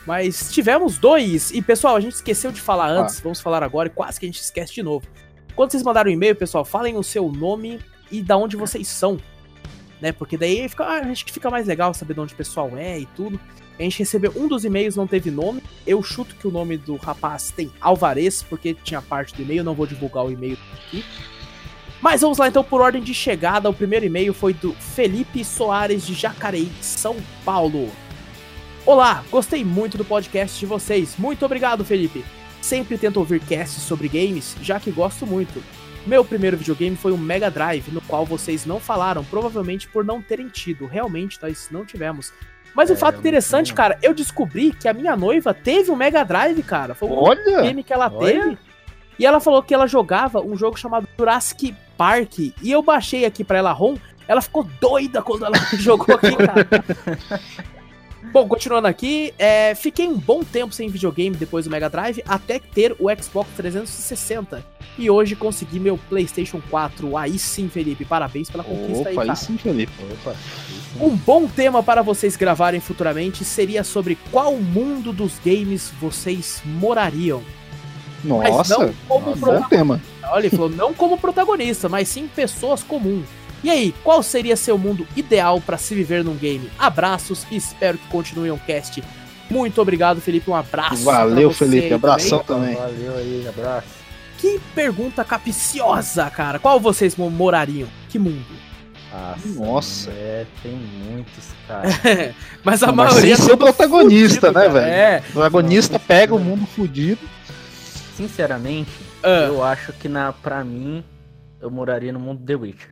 Mas tivemos dois. E, pessoal, a gente esqueceu de falar antes. Vamos falar agora e quase que a gente esquece de novo. Quando vocês mandaram o e-mail, pessoal, falem o seu nome e da onde vocês são. Né? Porque daí fica, ah, que fica mais legal saber de onde o pessoal é e tudo. A gente recebeu um dos e-mails, não teve nome. Eu chuto que o nome do rapaz tem Alvarez, porque tinha parte do e-mail, não vou divulgar o e-mail aqui. Mas vamos lá então por ordem de chegada. O primeiro e-mail foi do Felipe Soares de Jacareí, São Paulo. Olá, gostei muito do podcast de vocês. Muito obrigado, Felipe. Sempre tento ouvir casts sobre games, já que gosto muito. Meu primeiro videogame foi um Mega Drive, no qual vocês não falaram, provavelmente por não terem tido. Realmente, nós não tivemos. Mas um fato interessante, cara, eu descobri que a minha noiva teve um Mega Drive, cara. Foi Olha! único game que ela Olha! teve. E ela falou que ela jogava um jogo chamado Jurassic Park. E eu baixei aqui pra ela ROM. Ela ficou doida quando ela jogou aqui, cara. Bom, continuando aqui, é, fiquei um bom tempo sem videogame depois do Mega Drive, até ter o Xbox 360. E hoje consegui meu PlayStation 4. Aí sim, Felipe, parabéns pela conquista aí, Opa, cara. aí sim, Felipe. Opa, Um bom tema para vocês gravarem futuramente seria sobre qual mundo dos games vocês morariam. Mas Nossa, não como bom protagonista. tema. Olha, ele falou não como protagonista, mas sim pessoas comuns. E aí, qual seria seu mundo ideal para se viver num game? Abraços e espero que continue um cast. Muito obrigado, Felipe. Um abraço. Valeu, Felipe. Abração também. também. Valeu aí, abraço. Que pergunta capiciosa, cara. Qual vocês mo- morariam? Que mundo? Nossa. É, tem muitos, cara. Mas a Não, mas maioria sem é ser o tudo protagonista, fudido, né, velho? É. O protagonista pega o mundo fudido. Sinceramente, Ah. eu acho que na, pra mim, eu moraria no mundo The Witcher.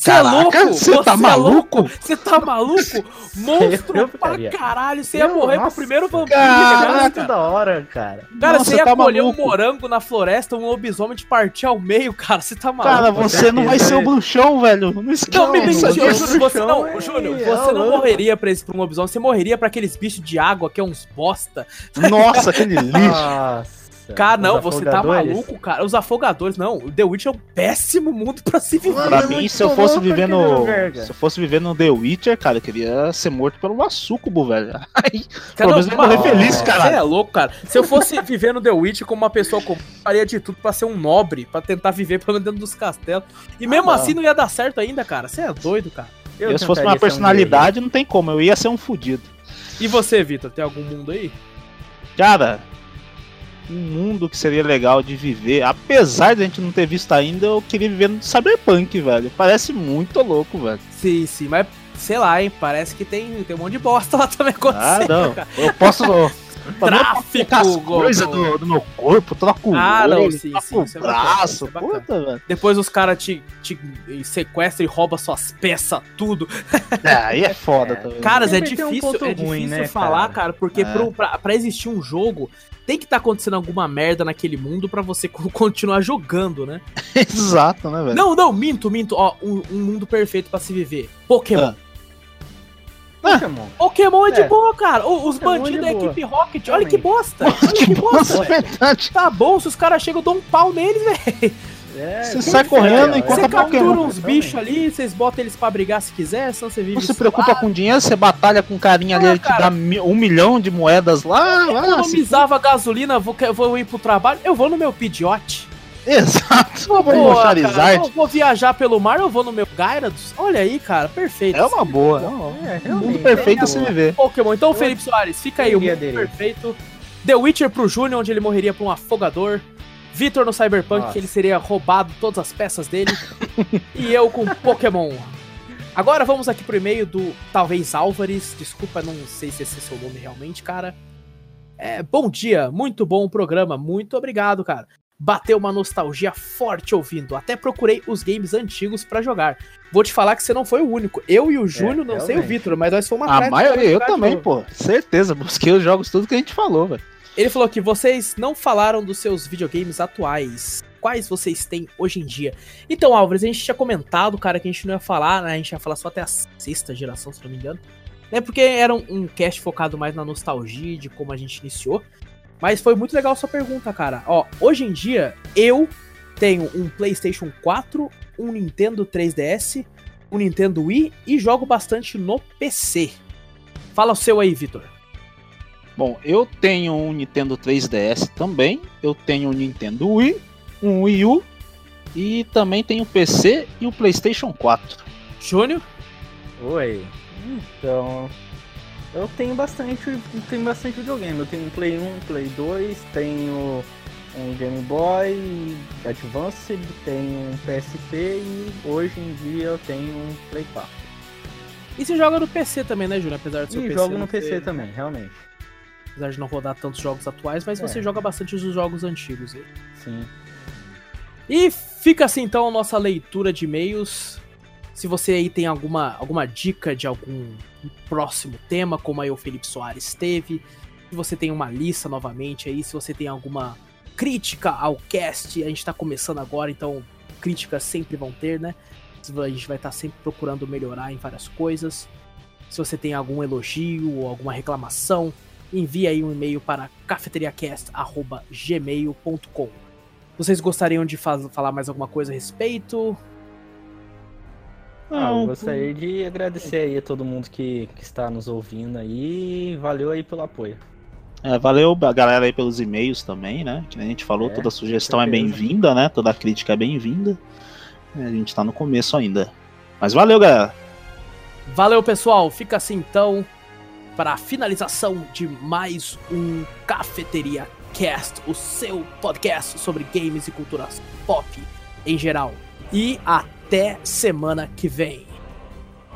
Você é Caraca, louco? você tá é maluco? Você tá maluco? Monstro Eu pra ficaria. caralho. Você ia Eu- morrer pro nossa, primeiro vampiro. Caraca. né, Muito da hora, cara. Cara, você ia tá colher um maluco. morango na floresta, um lobisomem te partir ao meio, cara. Você tá maluco. Cara, você não vai ser o bruxão, velho. Não esquece. Não, me mentiu, você não, bruxão Júnior, é- você é não morreria pra esse pra um lobisomem, você morreria pra aqueles bichos de água que é uns bosta. Nossa, aquele lixo. Nossa. Cara, não, você tá maluco, cara. Os afogadores, não. O The Witch é um péssimo mundo pra se viver. Pra é mim, se eu fosse viver no. cara. Se eu fosse viver no The Witcher, cara, eu queria ser morto pelo açúcubo, velho. Aí, Cara, pelo menos eu morrer feliz, Você cara. é louco, cara. Se eu fosse viver no The Witch como uma pessoa comum, eu faria de tudo pra ser um nobre, pra tentar viver pelo menos dentro dos castelos. E mesmo não. assim não ia dar certo ainda, cara. Você é doido, cara. Eu, se fosse uma ser um personalidade, não tem como. Eu ia ser um fudido. E você, Vitor, tem algum mundo aí? Cara, um mundo que seria legal de viver, apesar de a gente não ter visto ainda, eu queria viver no Cyberpunk, velho. Parece muito louco, velho. Sim, sim, mas sei lá, hein? Parece que tem, tem um monte de bosta lá também Ah, acontecendo. não. cara. Eu posso. Não Tráfico, as go- do, do meu corpo, troca o Ah, não, olho, sim, troca sim, o é braço. é bacana. puta, velho. Depois os caras te, te sequestram e roubam suas peças, tudo. É, aí é foda também. Caras, é um difícil, ponto é ruim, difícil né, falar, cara? cara, porque É. pro, pra, pra existir um jogo, tem que estar acontecendo alguma merda naquele mundo pra você co- continuar jogando, né? Exato, né, velho? Não, não, minto, minto. Ó, um, um mundo perfeito pra se viver. Pokémon. Pokémon. Pokémon é de É. boa, cara. O- Os é bandidos de da equipe Rocket, olha que bosta. Olha que bosta, velho. verdade. Tá bom, se os caras chegam, eu dou um pau neles, velho. É, Você sai que correndo ser, enquanto Você a captura Pokémon. uns bichos ali, vocês botam eles pra brigar se quiser, senão você vive Não se preocupa suave. com dinheiro, você batalha com um carinha ali Ah, ele te cara. dá mi- um milhão de moedas lá. lá se- Economizava gasolina, vou, que- vou ir pro trabalho, eu vou no meu Pidgeot. Exato. Eu vou Pô, no cara, Charizard. eu vou viajar pelo mar, eu vou no meu Gyarados. Olha aí, cara, perfeito. É uma boa. É um É, mundo realmente, perfeito é se viver. Pokémon. Então, Felipe Soares, fica aí o mundo aderir. perfeito. The Witcher pro Júnior, onde ele morreria pra um afogador. Vitor no Cyberpunk, Nossa. que ele seria roubado todas as peças dele. e eu com Pokémon. Agora vamos aqui pro e-mail do talvez Álvares. Desculpa, não sei se esse é seu nome realmente, cara. É, bom dia, muito bom o programa, muito obrigado, cara. Bateu uma nostalgia forte ouvindo. Até procurei os games antigos pra jogar. Vou te falar que você não foi o único. Eu e o Júnior, não sei o realmente. Vitor, mas nós fomos A atrás. maioria, eu também, pô. Certeza, busquei os jogos tudo que a gente falou, velho. Ele falou que vocês não falaram dos seus videogames atuais. Quais vocês têm hoje em dia? Então, Álvares, a gente tinha comentado, cara, que a gente não ia falar, né? A gente ia falar só até a sexta geração, se não me engano. Né? Porque era um, um cast focado mais na nostalgia de como a gente iniciou. Mas foi muito legal a sua pergunta, cara. Ó, hoje em dia, eu tenho um PlayStation 4, um Nintendo 3DS, um Nintendo Wii e jogo bastante no PC. Fala o seu aí, Vitor. Bom, eu tenho um Nintendo 3DS também, eu tenho um Nintendo Wii, um Wii U e também tenho o PC e o PlayStation 4. Júnior? Oi. Então, eu tenho bastante, tenho bastante videogame. Eu tenho um Play 1, Play 2, tenho um Game Boy Advance, tenho um PSP e hoje em dia eu tenho um Play 4. E você joga no PC também, né, Júnior? Apesar do seu E PC. jogo no PC ter- também, realmente. Apesar de não rodar tantos jogos atuais, mas É. você joga bastante os jogos antigos. aí. Sim. E fica assim então a nossa leitura de e-mails. Se você aí tem alguma, alguma dica de algum próximo tema, como aí o Felipe Soares teve, se você tem uma lista novamente aí, se você tem alguma crítica ao cast, a gente tá começando agora, então críticas sempre vão ter, né? A gente vai estar sempre procurando melhorar em várias coisas. Se você tem algum elogio ou alguma reclamação, envie aí um e-mail para cafeteriacast.gmail.com. Vocês gostariam de falar mais alguma coisa a respeito? Ah, eu gostaria de agradecer aí a todo mundo que, que está nos ouvindo aí. Valeu aí pelo apoio. É, valeu a galera aí pelos e-mails também, né? Que a gente falou, É, toda sugestão é bem-vinda, né? Toda crítica é bem-vinda. É, A gente tá no começo ainda. Mas valeu, galera. Valeu, pessoal. Fica assim então para a finalização de mais um Cafeteria Cast, o seu podcast sobre games e culturas pop em geral. E até semana que vem.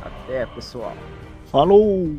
Até, pessoal. Falou!